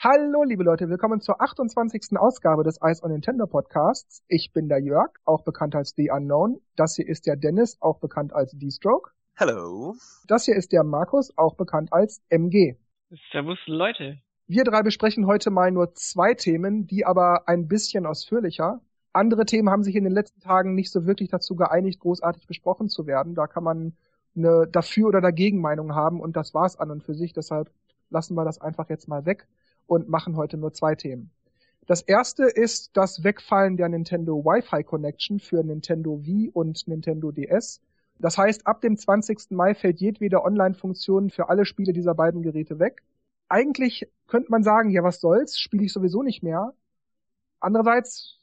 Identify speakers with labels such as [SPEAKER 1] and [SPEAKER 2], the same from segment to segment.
[SPEAKER 1] Hallo, liebe Leute, willkommen zur 28. Ausgabe des Ice on Nintendo Podcasts. Ich bin der Jörg, auch bekannt als The Unknown. Das hier ist der Dennis, auch bekannt als D-Stroke.
[SPEAKER 2] Hallo.
[SPEAKER 1] Das hier ist der Markus, auch bekannt als MG.
[SPEAKER 3] Servus, Leute.
[SPEAKER 1] Wir drei besprechen heute mal nur zwei Themen, die aber ein bisschen ausführlicher. Andere Themen haben sich in den letzten Tagen nicht so wirklich dazu geeinigt, großartig besprochen zu werden. Da kann man eine dafür oder dagegen Meinung haben und das war's an und für sich. Deshalb lassen wir das einfach jetzt mal weg und machen heute nur zwei Themen. Das erste ist das Wegfallen der Nintendo Wi-Fi Connection für Nintendo Wii und Nintendo DS. Das heißt, ab dem 20. Mai fällt jedwede Online-Funktion für alle Spiele dieser beiden Geräte weg. Eigentlich könnte man sagen, ja, was soll's, spiele ich sowieso nicht mehr. Andererseits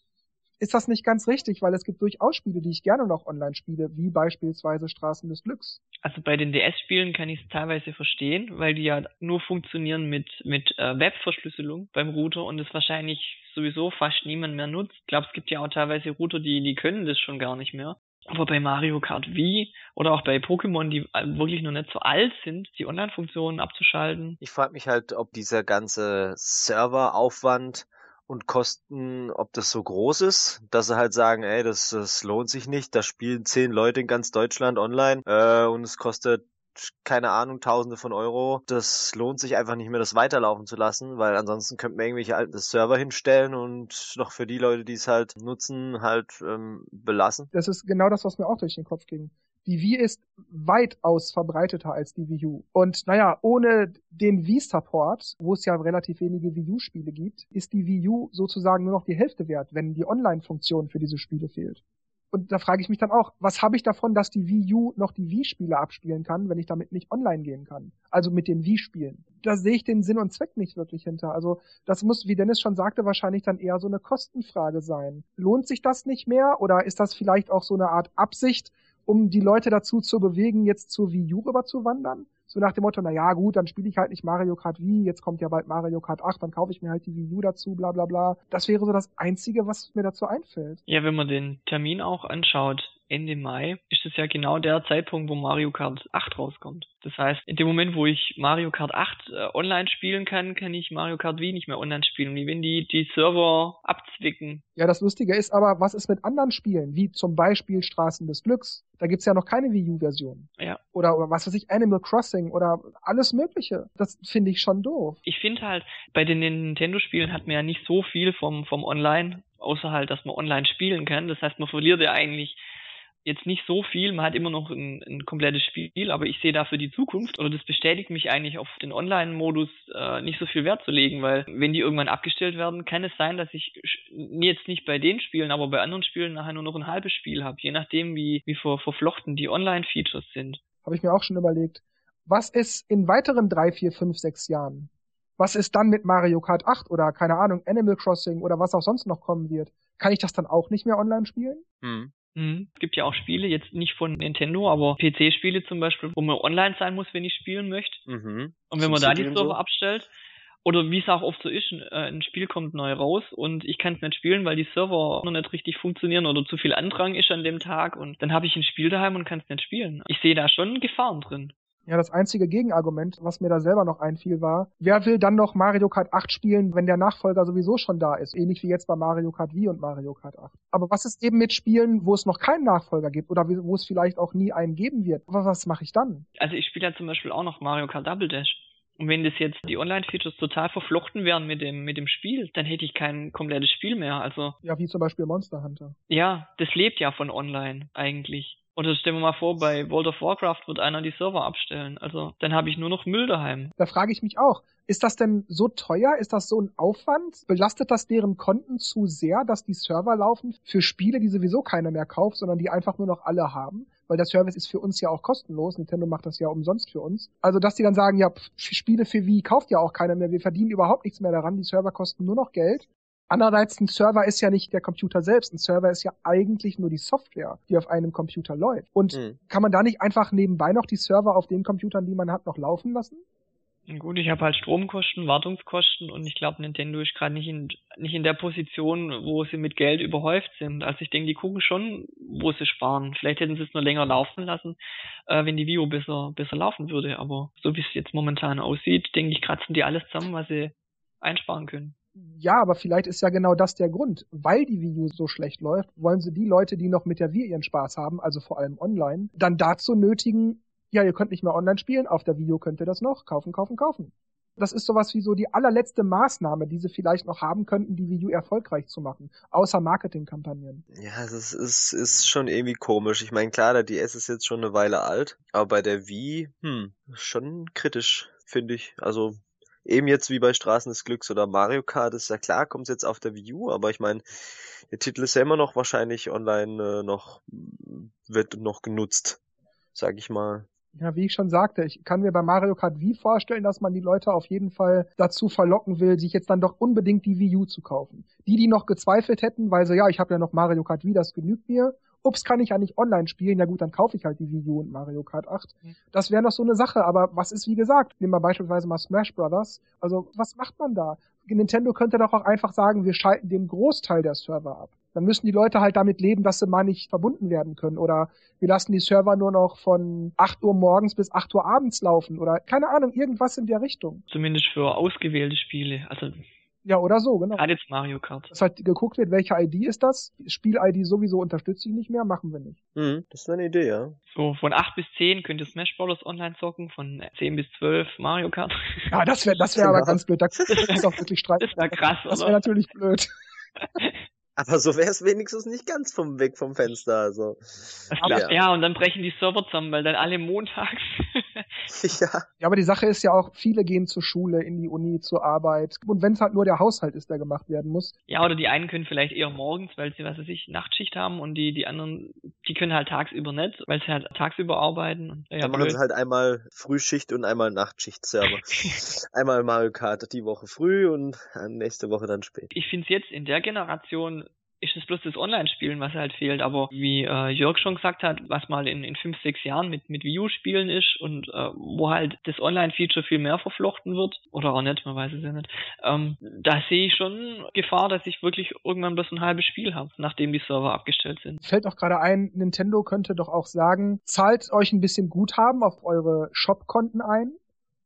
[SPEAKER 1] ist das nicht ganz richtig, weil es gibt durchaus Spiele, die ich gerne noch online spiele, wie beispielsweise Straßen des Glücks.
[SPEAKER 3] Also bei den DS-Spielen kann ich es teilweise verstehen, weil die ja nur funktionieren mit, mit äh, Webverschlüsselung beim Router und es wahrscheinlich sowieso fast niemand mehr nutzt. Ich glaube, es gibt ja auch teilweise Router, die, die können das schon gar nicht mehr. Aber bei Mario Kart Wii oder auch bei Pokémon, die äh, wirklich noch nicht so alt sind, die Online-Funktionen abzuschalten.
[SPEAKER 2] Ich frage mich halt, ob dieser ganze Serveraufwand und Kosten, ob das so groß ist, dass sie halt sagen, ey, das, das lohnt sich nicht, da spielen zehn Leute in ganz Deutschland online äh, und es kostet keine Ahnung, Tausende von Euro. Das lohnt sich einfach nicht mehr, das weiterlaufen zu lassen, weil ansonsten könnte man irgendwelche alten Server hinstellen und noch für die Leute, die es halt nutzen, halt ähm, belassen.
[SPEAKER 1] Das ist genau das, was mir auch durch den Kopf ging. Die Wii ist weitaus verbreiteter als die Wii U. Und naja, ohne den Wii-Support, wo es ja relativ wenige Wii U-Spiele gibt, ist die Wii U sozusagen nur noch die Hälfte wert, wenn die Online-Funktion für diese Spiele fehlt. Und da frage ich mich dann auch, was habe ich davon, dass die Wii U noch die Wii-Spiele abspielen kann, wenn ich damit nicht online gehen kann? Also mit den Wii-Spielen. Da sehe ich den Sinn und Zweck nicht wirklich hinter. Also das muss, wie Dennis schon sagte, wahrscheinlich dann eher so eine Kostenfrage sein. Lohnt sich das nicht mehr oder ist das vielleicht auch so eine Art Absicht, um die Leute dazu zu bewegen, jetzt zur Wii U rüber zu wandern? So nach dem Motto, na ja, gut, dann spiele ich halt nicht Mario Kart Wii, jetzt kommt ja bald Mario Kart 8, dann kaufe ich mir halt die Wii U dazu, bla bla bla. Das wäre so das Einzige, was mir dazu einfällt.
[SPEAKER 3] Ja, wenn man den Termin auch anschaut, Ende Mai, ist es ja genau der Zeitpunkt, wo Mario Kart 8 rauskommt. Das heißt, in dem Moment, wo ich Mario Kart 8 äh, online spielen kann, kann ich Mario Kart Wii nicht mehr online spielen. Wie wenn die die Server abzwicken.
[SPEAKER 1] Ja, das Lustige ist aber, was ist mit anderen Spielen, wie zum Beispiel Straßen des Glücks? Da gibt's ja noch keine Wii U-Version.
[SPEAKER 3] Ja.
[SPEAKER 1] Oder, oder was weiß ich, Animal Crossing oder alles Mögliche. Das finde ich schon doof.
[SPEAKER 3] Ich finde halt, bei den Nintendo-Spielen hat man ja nicht so viel vom, vom Online, außer halt, dass man online spielen kann. Das heißt, man verliert ja eigentlich jetzt nicht so viel, man hat immer noch ein, ein komplettes Spiel, aber ich sehe da für die Zukunft, oder das bestätigt mich eigentlich auf den Online-Modus äh, nicht so viel Wert zu legen, weil wenn die irgendwann abgestellt werden, kann es sein, dass ich jetzt nicht bei den Spielen, aber bei anderen Spielen nachher nur noch ein halbes Spiel habe, je nachdem, wie, wie ver verflochten die Online-Features sind.
[SPEAKER 1] Habe ich mir auch schon überlegt. Was ist in weiteren drei, vier, fünf, sechs Jahren? Was ist dann mit Mario Kart 8 oder keine Ahnung, Animal Crossing oder was auch sonst noch kommen wird? Kann ich das dann auch nicht mehr online spielen?
[SPEAKER 3] Hm. Mhm. Es gibt ja auch Spiele, jetzt nicht von Nintendo, aber PC-Spiele zum Beispiel, wo man online sein muss, wenn ich spielen möchte. Mhm. Und wenn man da die Server so? abstellt, oder wie es auch oft so ist, ein, äh, ein Spiel kommt neu raus und ich kann es nicht spielen, weil die Server noch nicht richtig funktionieren oder zu viel Andrang ist an dem Tag und dann habe ich ein Spiel daheim und kann es nicht spielen. Ich sehe da schon Gefahren drin.
[SPEAKER 1] Ja, das einzige Gegenargument, was mir da selber noch einfiel, war, wer will dann noch Mario Kart 8 spielen, wenn der Nachfolger sowieso schon da ist? Ähnlich wie jetzt bei Mario Kart Wii und Mario Kart 8. Aber was ist eben mit Spielen, wo es noch keinen Nachfolger gibt oder wo es vielleicht auch nie einen geben wird? Was, was mache ich dann?
[SPEAKER 3] Also ich spiele ja zum Beispiel auch noch Mario Kart Double Dash. Und wenn das jetzt die Online-Features total verflochten wären mit dem, mit dem Spiel, dann hätte ich kein komplettes Spiel mehr. Also.
[SPEAKER 1] Ja, wie zum Beispiel Monster Hunter.
[SPEAKER 3] Ja, das lebt ja von online eigentlich. Oder stellen wir mal vor, bei World of Warcraft wird einer die Server abstellen. Also dann habe ich nur noch Müll daheim.
[SPEAKER 1] Da frage ich mich auch, ist das denn so teuer? Ist das so ein Aufwand? Belastet das deren Konten zu sehr, dass die Server laufen für Spiele, die sowieso keiner mehr kauft, sondern die einfach nur noch alle haben? Weil der Service ist für uns ja auch kostenlos. Nintendo macht das ja umsonst für uns. Also, dass die dann sagen, ja, Spiele für Wii kauft ja auch keiner mehr. Wir verdienen überhaupt nichts mehr daran. Die Server kosten nur noch Geld. Andererseits, ein Server ist ja nicht der Computer selbst. Ein Server ist ja eigentlich nur die Software, die auf einem Computer läuft. Und mhm. kann man da nicht einfach nebenbei noch die Server auf den Computern, die man hat, noch laufen lassen?
[SPEAKER 3] Gut, ich habe halt Stromkosten, Wartungskosten und ich glaube, Nintendo ist gerade nicht in, nicht in der Position, wo sie mit Geld überhäuft sind. Also ich denke, die gucken schon, wo sie sparen. Vielleicht hätten sie es nur länger laufen lassen, äh, wenn die Vio besser, besser laufen würde. Aber so wie es jetzt momentan aussieht, denke ich, kratzen die alles zusammen, was sie einsparen können.
[SPEAKER 1] Ja, aber vielleicht ist ja genau das der Grund. Weil die Wii U so schlecht läuft, wollen sie die Leute, die noch mit der Wii ihren Spaß haben, also vor allem online, dann dazu nötigen, ja, ihr könnt nicht mehr online spielen, auf der Wii U könnt ihr das noch, kaufen, kaufen, kaufen. Das ist sowas wie so die allerletzte Maßnahme, die sie vielleicht noch haben könnten, die Wii U erfolgreich zu machen, außer Marketingkampagnen.
[SPEAKER 2] Ja, das ist, ist schon irgendwie komisch. Ich meine, klar, der DS ist jetzt schon eine Weile alt, aber bei der Wii, hm, schon kritisch, finde ich. Also eben jetzt wie bei Straßen des Glücks oder Mario Kart ist ja klar, kommt jetzt auf der Wii U, aber ich meine, der Titel ist ja immer noch wahrscheinlich online äh, noch, wird noch genutzt, sag ich mal.
[SPEAKER 1] Ja, wie ich schon sagte, ich kann mir bei Mario Kart Wii vorstellen, dass man die Leute auf jeden Fall dazu verlocken will, sich jetzt dann doch unbedingt die Wii U zu kaufen. Die, die noch gezweifelt hätten, weil sie, ja, ich habe ja noch Mario Kart Wii, das genügt mir. Ups, kann ich ja nicht online spielen. Ja gut, dann kaufe ich halt die Wii U und Mario Kart 8. Mhm. Das wäre noch so eine Sache, aber was ist wie gesagt? Nehmen wir beispielsweise mal Smash Brothers. Also, was macht man da? Nintendo könnte doch auch einfach sagen, wir schalten den Großteil der Server ab. Dann müssen die Leute halt damit leben, dass sie mal nicht verbunden werden können. Oder wir lassen die Server nur noch von 8 Uhr morgens bis 8 Uhr abends laufen. Oder keine Ahnung, irgendwas in der Richtung.
[SPEAKER 3] Zumindest für ausgewählte Spiele. Also
[SPEAKER 1] ja, oder so, genau.
[SPEAKER 3] Gerade jetzt Mario Kart.
[SPEAKER 1] Dass halt geguckt wird, welche ID ist das? Spiel-ID sowieso unterstütze ich nicht mehr, machen wir nicht.
[SPEAKER 2] Mhm, das wäre eine Idee, ja.
[SPEAKER 3] So, von 8 bis 10 könnt ihr Smash Bros. online zocken, von 10 bis 12 Mario Kart.
[SPEAKER 1] Ja, das wäre das wär aber ganz blöd. Das ist auch wirklich streiten.
[SPEAKER 3] Das wäre krass,
[SPEAKER 1] Das wäre natürlich blöd.
[SPEAKER 2] Aber so wäre es wenigstens nicht ganz vom Weg vom Fenster. Also.
[SPEAKER 3] Ja. ja, und dann brechen die Server zusammen, weil dann alle montags.
[SPEAKER 1] ja. ja, aber die Sache ist ja auch, viele gehen zur Schule, in die Uni, zur Arbeit. Und wenn es halt nur der Haushalt ist, der gemacht werden muss.
[SPEAKER 3] Ja, oder die einen können vielleicht eher morgens, weil sie, was weiß ich, Nachtschicht haben und die, die anderen, die können halt tagsüber nicht, weil sie halt tagsüber arbeiten. Und,
[SPEAKER 2] ja, dann machen sie halt einmal Frühschicht und einmal Nachtschicht-Server. einmal Mario Kart die Woche früh und nächste Woche dann spät.
[SPEAKER 3] Ich finde es jetzt in der Generation ist es bloß das Online-Spielen, was halt fehlt. Aber wie äh, Jörg schon gesagt hat, was mal in, in fünf, sechs Jahren mit, mit Wii U-Spielen ist und äh, wo halt das Online-Feature viel mehr verflochten wird, oder auch nicht, man weiß es ja nicht, ähm, da sehe ich schon Gefahr, dass ich wirklich irgendwann bloß ein halbes Spiel habe, nachdem die Server abgestellt sind.
[SPEAKER 1] Fällt auch gerade ein, Nintendo könnte doch auch sagen, zahlt euch ein bisschen Guthaben auf eure Shop-Konten ein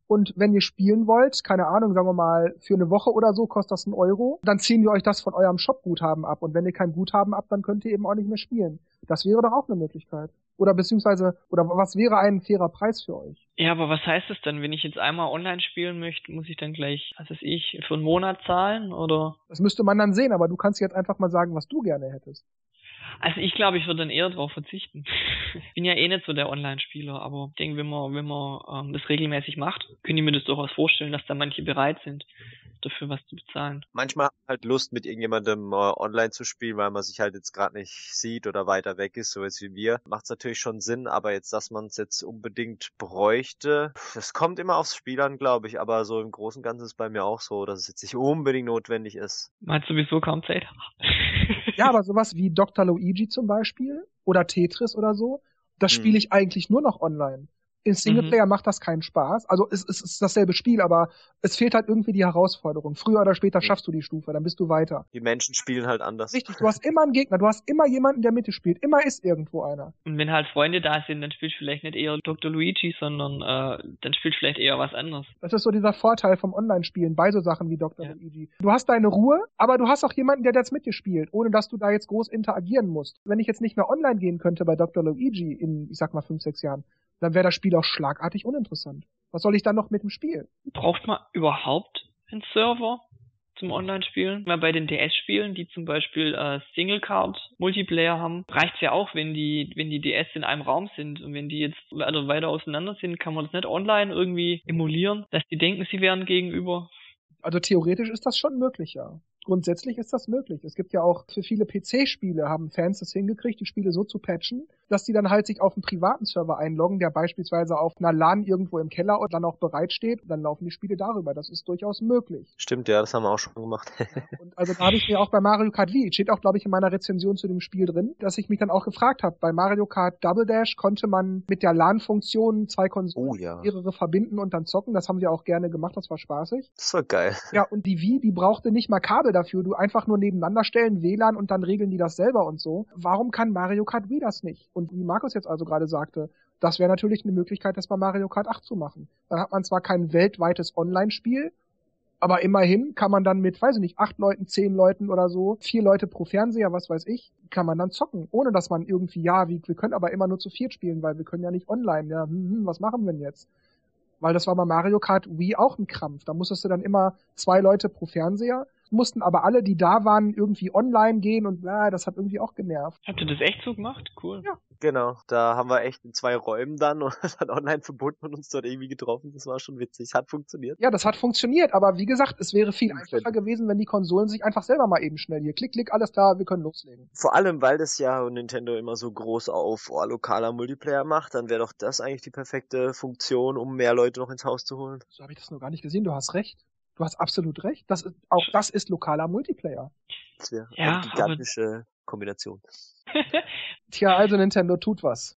[SPEAKER 1] und wenn ihr spielen wollt, keine Ahnung, sagen wir mal, für eine Woche oder so kostet das ein Euro, dann ziehen wir euch das von eurem Shop-Guthaben ab. Und wenn ihr kein Guthaben habt, dann könnt ihr eben auch nicht mehr spielen. Das wäre doch auch eine Möglichkeit. Oder beziehungsweise, oder was wäre ein fairer Preis für euch?
[SPEAKER 3] Ja, aber was heißt es denn, wenn ich jetzt einmal online spielen möchte, muss ich dann gleich, was weiß ich, für einen Monat zahlen oder?
[SPEAKER 1] Das müsste man dann sehen, aber du kannst jetzt einfach mal sagen, was du gerne hättest.
[SPEAKER 3] Also ich glaube, ich würde dann eher darauf verzichten. ich bin ja eh nicht so der Online-Spieler, aber ich denke, wenn man, wenn man ähm, das regelmäßig macht, können ich mir das durchaus vorstellen, dass da manche bereit sind, dafür was zu bezahlen.
[SPEAKER 2] Manchmal halt Lust, mit irgendjemandem äh, online zu spielen, weil man sich halt jetzt gerade nicht sieht oder weiter weg ist, so jetzt wie wir. Macht es natürlich schon Sinn, aber jetzt, dass man es jetzt unbedingt bräuchte, das kommt immer aufs Spiel an, glaube ich, aber so im Großen und Ganzen ist es bei mir auch so, dass es jetzt nicht unbedingt notwendig ist.
[SPEAKER 3] Meinst du sowieso kaum Zeit?
[SPEAKER 1] ja, aber sowas wie Dr. Luigi zum Beispiel oder Tetris oder so, das hm. spiele ich eigentlich nur noch online. In Singleplayer mhm. macht das keinen Spaß. Also es, es ist dasselbe Spiel, aber es fehlt halt irgendwie die Herausforderung. Früher oder später schaffst du die Stufe, dann bist du weiter.
[SPEAKER 2] Die Menschen spielen halt anders.
[SPEAKER 1] Richtig, du hast immer einen Gegner, du hast immer jemanden, der Mitte spielt. Immer ist irgendwo einer.
[SPEAKER 3] Und wenn halt Freunde da sind, dann spielst du vielleicht nicht eher Dr. Luigi, sondern äh, dann spielst du vielleicht eher was anderes.
[SPEAKER 1] Das ist so dieser Vorteil vom Online-Spielen bei so Sachen wie Dr. Ja. Luigi. Du hast deine Ruhe, aber du hast auch jemanden, der jetzt mit dir spielt, ohne dass du da jetzt groß interagieren musst. Wenn ich jetzt nicht mehr online gehen könnte bei Dr. Luigi in, ich sag mal, fünf, sechs Jahren, dann wäre das Spiel auch schlagartig uninteressant. Was soll ich dann noch mit dem Spiel?
[SPEAKER 3] Braucht man überhaupt einen Server zum Online-Spielen? Mal bei den DS-Spielen, die zum Beispiel äh, Single-Card-Multiplayer haben, reicht's ja auch, wenn die, wenn die DS in einem Raum sind. Und wenn die jetzt also weiter auseinander sind, kann man das nicht online irgendwie emulieren, dass die denken, sie wären gegenüber.
[SPEAKER 1] Also theoretisch ist das schon möglich, ja grundsätzlich ist das möglich. Es gibt ja auch für viele PC-Spiele haben Fans das hingekriegt, die Spiele so zu patchen, dass die dann halt sich auf einen privaten Server einloggen, der beispielsweise auf einer LAN irgendwo im Keller und dann auch bereitsteht. Dann laufen die Spiele darüber. Das ist durchaus möglich.
[SPEAKER 2] Stimmt, ja, das haben wir auch schon gemacht.
[SPEAKER 1] und also da habe ich mir auch bei Mario Kart Wii, steht auch, glaube ich, in meiner Rezension zu dem Spiel drin, dass ich mich dann auch gefragt habe. Bei Mario Kart Double Dash konnte man mit der LAN-Funktion zwei Konsolen
[SPEAKER 2] oh, ja.
[SPEAKER 1] mehrere verbinden und dann zocken. Das haben wir auch gerne gemacht. Das war spaßig.
[SPEAKER 2] Das war geil.
[SPEAKER 1] Ja, und die Wii, die brauchte nicht mal Kabel dafür. Du einfach nur nebeneinander stellen, WLAN und dann regeln die das selber und so. Warum kann Mario Kart Wii das nicht? Und wie Markus jetzt also gerade sagte, das wäre natürlich eine Möglichkeit, das bei Mario Kart 8 zu machen. Dann hat man zwar kein weltweites Online-Spiel, Aber immerhin kann man dann mit, weiß ich nicht, acht Leuten, zehn Leuten oder so, vier Leute pro Fernseher, was weiß ich, kann man dann zocken, ohne dass man irgendwie, ja, wie, wir können aber immer nur zu viert spielen, weil wir können ja nicht online, ja, hm, hm, was machen wir denn jetzt? Weil das war bei Mario Kart Wii auch ein Krampf. Da musstest du dann immer zwei Leute pro Fernseher mussten aber alle, die da waren, irgendwie online gehen und äh, das hat irgendwie auch genervt.
[SPEAKER 3] Habt ihr das echt so gemacht? Cool.
[SPEAKER 2] Ja. Genau, da haben wir echt in zwei Räumen dann und dann online verbunden und uns dort irgendwie getroffen. Das war schon witzig. Hat funktioniert.
[SPEAKER 1] Ja, das hat funktioniert, aber wie gesagt, es wäre viel einfacher gewesen, wenn die Konsolen sich einfach selber mal eben schnell hier klick, klick, alles klar, wir können loslegen.
[SPEAKER 2] Vor allem, weil das ja Nintendo immer so groß auf oh, lokaler Multiplayer macht, dann wäre doch das eigentlich die perfekte Funktion, um mehr Leute noch ins Haus zu holen.
[SPEAKER 1] So habe ich das noch gar nicht gesehen, du hast recht. Du hast absolut recht. Das ist, auch das ist lokaler Multiplayer.
[SPEAKER 2] Das wäre ja, eine gigantische Kombination.
[SPEAKER 1] Tja, also Nintendo tut was.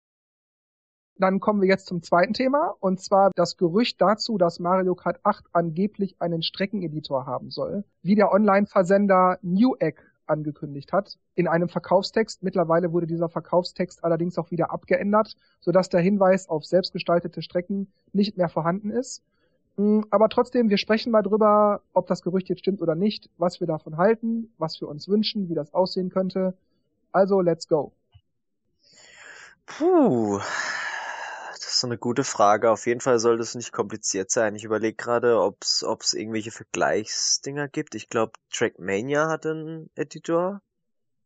[SPEAKER 1] Dann kommen wir jetzt zum zweiten Thema, und zwar das Gerücht dazu, dass Mario Kart 8 angeblich einen Streckeneditor haben soll, wie der Online-Versender Newegg angekündigt hat, in einem Verkaufstext. Mittlerweile wurde dieser Verkaufstext allerdings auch wieder abgeändert, sodass der Hinweis auf selbstgestaltete Strecken nicht mehr vorhanden ist. Mm, aber trotzdem, wir sprechen mal drüber, ob das Gerücht jetzt stimmt oder nicht, was wir davon halten, was wir uns wünschen, wie das aussehen könnte. Also, let's go.
[SPEAKER 2] Puh, das ist so eine gute Frage. Auf jeden Fall soll das nicht kompliziert sein. Ich überlege gerade, ob es irgendwelche Vergleichsdinger gibt. Ich glaube, Trackmania hat einen Editor,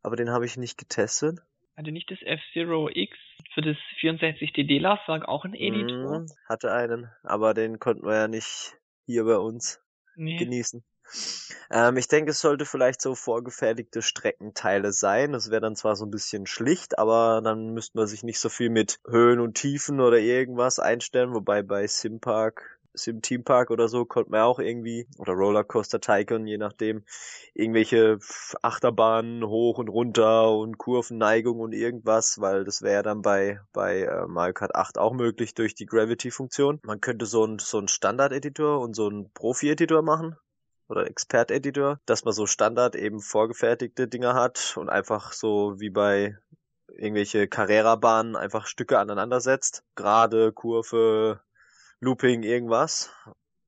[SPEAKER 2] aber den habe ich nicht getestet.
[SPEAKER 3] Hatte nicht das F-Zero X für das 64DD-Laufwerk auch einen Editor? Mm,
[SPEAKER 2] hatte einen, aber den konnten wir ja nicht hier bei uns nee. genießen. Ähm, ich denke, es sollte vielleicht so vorgefertigte Streckenteile sein. Das wäre dann zwar so ein bisschen schlicht, aber dann müsste man sich nicht so viel mit Höhen und Tiefen oder irgendwas einstellen, wobei bei Simpark Sim Team Park oder so konnte man auch irgendwie, oder Rollercoaster Tycoon, je nachdem, irgendwelche Achterbahnen hoch und runter und Kurvenneigung und irgendwas, weil das wäre dann bei, bei äh, Mario Kart 8 auch möglich durch die Gravity-Funktion. Man könnte so ein, so ein Standard-Editor und so ein Profi-Editor machen oder Expert-Editor, dass man so Standard eben vorgefertigte Dinger hat und einfach so wie bei irgendwelche Carrera-Bahnen einfach Stücke aneinander setzt. Gerade, Kurve, Looping irgendwas.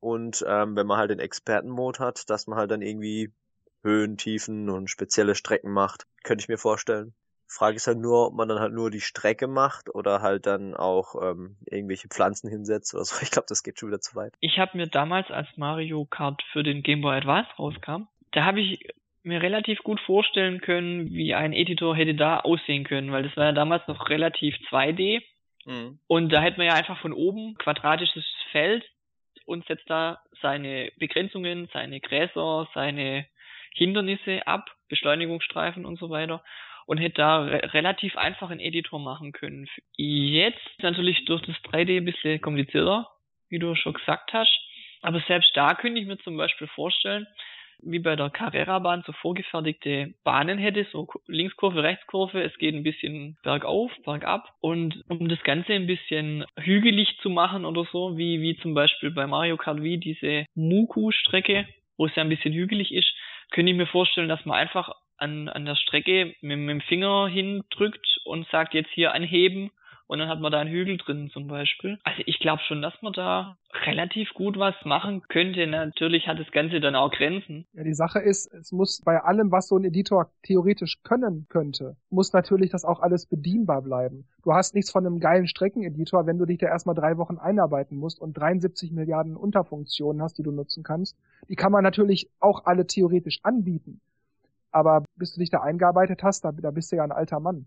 [SPEAKER 2] Und ähm, wenn man halt den Experten-Mode hat, dass man halt dann irgendwie Höhen, Tiefen und spezielle Strecken macht, könnte ich mir vorstellen. Frage ist halt nur, ob man dann halt nur die Strecke macht oder halt dann auch ähm, irgendwelche Pflanzen hinsetzt oder so. Ich glaube, das geht schon wieder zu weit.
[SPEAKER 3] Ich habe mir damals, als Mario Kart für den Game Boy Advance rauskam, da habe ich mir relativ gut vorstellen können, wie ein Editor hätte da aussehen können, weil das war ja damals noch relativ 2D Mhm. Und da hätte man ja einfach von oben quadratisches Feld und setzt da seine Begrenzungen, seine Gräser, seine Hindernisse ab, Beschleunigungsstreifen und so weiter und hätte da re relativ einfach einen Editor machen können. Jetzt natürlich durch das 3D ein bisschen komplizierter, wie du schon gesagt hast. Aber selbst da könnte ich mir zum Beispiel vorstellen, wie bei der Carrera-Bahn so vorgefertigte Bahnen hätte, so Linkskurve, Rechtskurve, es geht ein bisschen bergauf, bergab. Und um das Ganze ein bisschen hügelig zu machen oder so, wie, wie zum Beispiel bei Mario Kart Wii diese Muku-Strecke, wo es ja ein bisschen hügelig ist, könnte ich mir vorstellen, dass man einfach an, an der Strecke mit, mit dem Finger hindrückt und sagt jetzt hier anheben und dann hat man da einen Hügel drin zum Beispiel. Also ich glaube schon, dass man da relativ gut was machen könnte. Natürlich hat das Ganze dann auch Grenzen.
[SPEAKER 1] Ja, die Sache ist, es muss bei allem, was so ein Editor theoretisch können könnte, muss natürlich das auch alles bedienbar bleiben. Du hast nichts von einem geilen Streckeneditor, wenn du dich da erstmal drei Wochen einarbeiten musst und 73 Milliarden Unterfunktionen hast, die du nutzen kannst. Die kann man natürlich auch alle theoretisch anbieten. Aber bis du dich da eingearbeitet hast, da, da bist du ja ein alter Mann.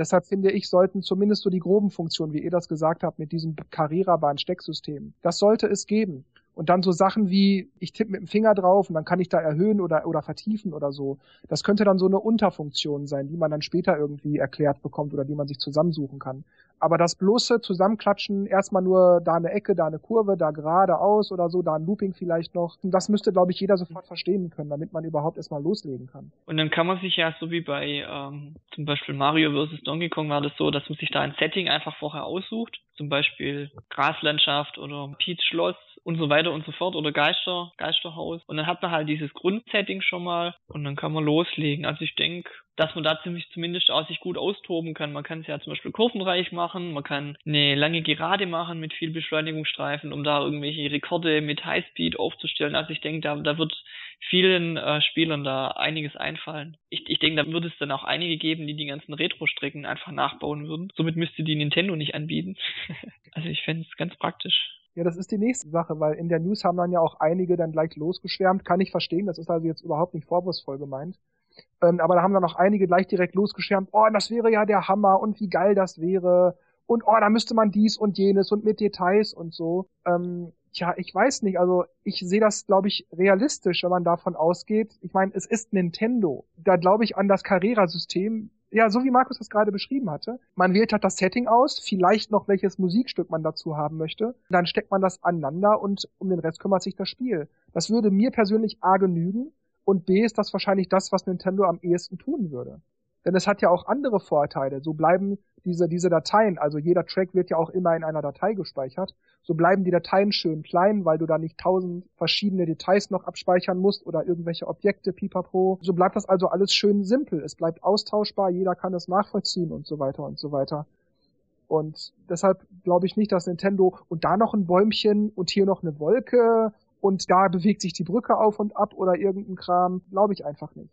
[SPEAKER 1] Deshalb finde ich, sollten zumindest so die groben Funktionen, wie ihr das gesagt habt, mit diesem Carrera-Bahn-Stecksystem, das sollte es geben. Und dann so Sachen wie, ich tippe mit dem Finger drauf und dann kann ich da erhöhen oder, oder vertiefen oder so. Das könnte dann so eine Unterfunktion sein, die man dann später irgendwie erklärt bekommt oder die man sich zusammensuchen kann. Aber das bloße Zusammenklatschen, erstmal nur da eine Ecke, da eine Kurve, da geradeaus oder so, da ein Looping vielleicht noch, das müsste, glaube ich, jeder sofort verstehen können, damit man überhaupt erstmal loslegen kann.
[SPEAKER 3] Und dann kann man sich ja, so wie bei ähm, zum Beispiel Mario vs. Donkey Kong war das so, dass man sich da ein Setting einfach vorher aussucht, zum Beispiel Graslandschaft oder Peach Schloss und so weiter und so fort oder Geister, Geisterhaus. Und dann hat man halt dieses Grundsetting schon mal und dann kann man loslegen. Also ich denke, dass man da ziemlich zumindest auch sich gut austoben kann. Man kann es ja zum Beispiel kurvenreich machen, man kann eine lange Gerade machen mit viel Beschleunigungsstreifen, um da irgendwelche Rekorde mit Highspeed aufzustellen. Also ich denke, da, da wird vielen äh, Spielern da einiges einfallen. Ich, ich denke, da würde es dann auch einige geben, die die ganzen Retro-Strecken einfach nachbauen würden. Somit müsste die Nintendo nicht anbieten. also ich fände es ganz praktisch.
[SPEAKER 1] Ja, das ist die nächste Sache, weil in der News haben dann ja auch einige dann gleich losgeschwärmt. Kann ich verstehen, das ist also jetzt überhaupt nicht vorwurfsvoll gemeint. Ähm, aber da haben dann auch einige gleich direkt losgeschwärmt, oh, das wäre ja der Hammer und wie geil das wäre. Und oh, da müsste man dies und jenes und mit Details und so. Ähm, tja, ich weiß nicht, also ich sehe das, glaube ich, realistisch, wenn man davon ausgeht. Ich meine, es ist Nintendo. Da glaube ich an das Carrera-System. Ja, so wie Markus das gerade beschrieben hatte. Man wählt halt das Setting aus, vielleicht noch welches Musikstück man dazu haben möchte. Dann steckt man das aneinander und um den Rest kümmert sich das Spiel. Das würde mir persönlich A genügen und B ist das wahrscheinlich das, was Nintendo am ehesten tun würde. Denn es hat ja auch andere Vorteile. So bleiben diese, diese Dateien, also jeder Track wird ja auch immer in einer Datei gespeichert. So bleiben die Dateien schön klein, weil du da nicht tausend verschiedene Details noch abspeichern musst oder irgendwelche Objekte, pipapo. So bleibt das also alles schön simpel. Es bleibt austauschbar, jeder kann es nachvollziehen und so weiter und so weiter. Und deshalb glaube ich nicht, dass Nintendo und da noch ein Bäumchen und hier noch eine Wolke und da bewegt sich die Brücke auf und ab oder irgendein Kram, glaube ich einfach nicht.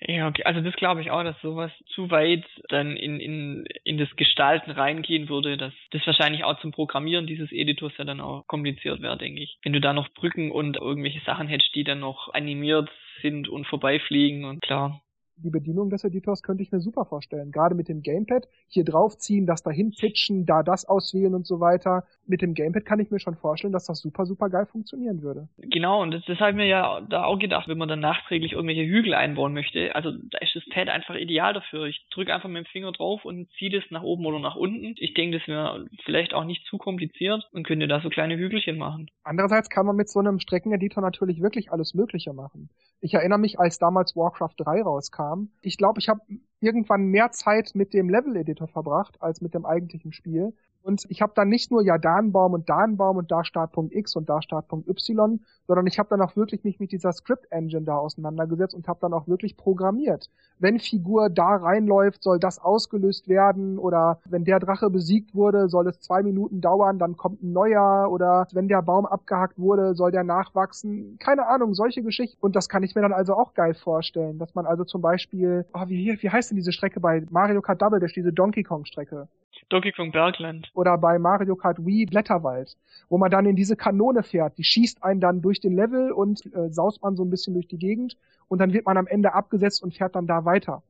[SPEAKER 3] Ja, okay. Also das glaube ich auch, dass sowas zu weit dann in, in, in das Gestalten reingehen würde, dass das wahrscheinlich auch zum Programmieren dieses Editors ja dann auch kompliziert wäre, denke ich. Wenn du da noch Brücken und irgendwelche Sachen hättest, die dann noch animiert sind und vorbeifliegen und klar,
[SPEAKER 1] die Bedienung des Editors könnte ich mir super vorstellen. Gerade mit dem Gamepad, hier draufziehen, das dahin pitchen, da das auswählen und so weiter. Mit dem Gamepad kann ich mir schon vorstellen, dass das super, super geil funktionieren würde.
[SPEAKER 3] Genau, und das, das habe ich mir ja da auch gedacht, wenn man dann nachträglich irgendwelche Hügel einbauen möchte. Also da ist das Pad einfach ideal dafür. Ich drücke einfach mit dem Finger drauf und ziehe das nach oben oder nach unten. Ich denke, das wäre vielleicht auch nicht zu kompliziert und könnte da so kleine Hügelchen machen.
[SPEAKER 1] Andererseits kann man mit so einem Streckeneditor natürlich wirklich alles Mögliche machen. Ich erinnere mich, als damals Warcraft 3 rauskam. Ich glaube, ich habe irgendwann mehr Zeit mit dem Level-Editor verbracht als mit dem eigentlichen Spiel. Und ich habe dann nicht nur ja da einen Baum und da einen Baum und da Startpunkt X und da Startpunkt Y, sondern ich habe dann auch wirklich mich mit dieser Script-Engine da auseinandergesetzt und habe dann auch wirklich programmiert. Wenn Figur da reinläuft, soll das ausgelöst werden oder wenn der Drache besiegt wurde, soll es zwei Minuten dauern, dann kommt ein neuer oder wenn der Baum abgehackt wurde, soll der nachwachsen. Keine Ahnung, solche Geschichten. Und das kann ich mir dann also auch geil vorstellen, dass man also zum Beispiel, oh, wie, wie heißt denn diese Strecke bei Mario Kart Double Dash, diese Donkey Kong Strecke?
[SPEAKER 3] Donkey Kong Bergland.
[SPEAKER 1] Oder bei Mario Kart Wii Blätterwald, wo man dann in diese Kanone fährt. Die schießt einen dann durch den Level und äh, saust man so ein bisschen durch die Gegend und dann wird man am Ende abgesetzt und fährt dann da weiter.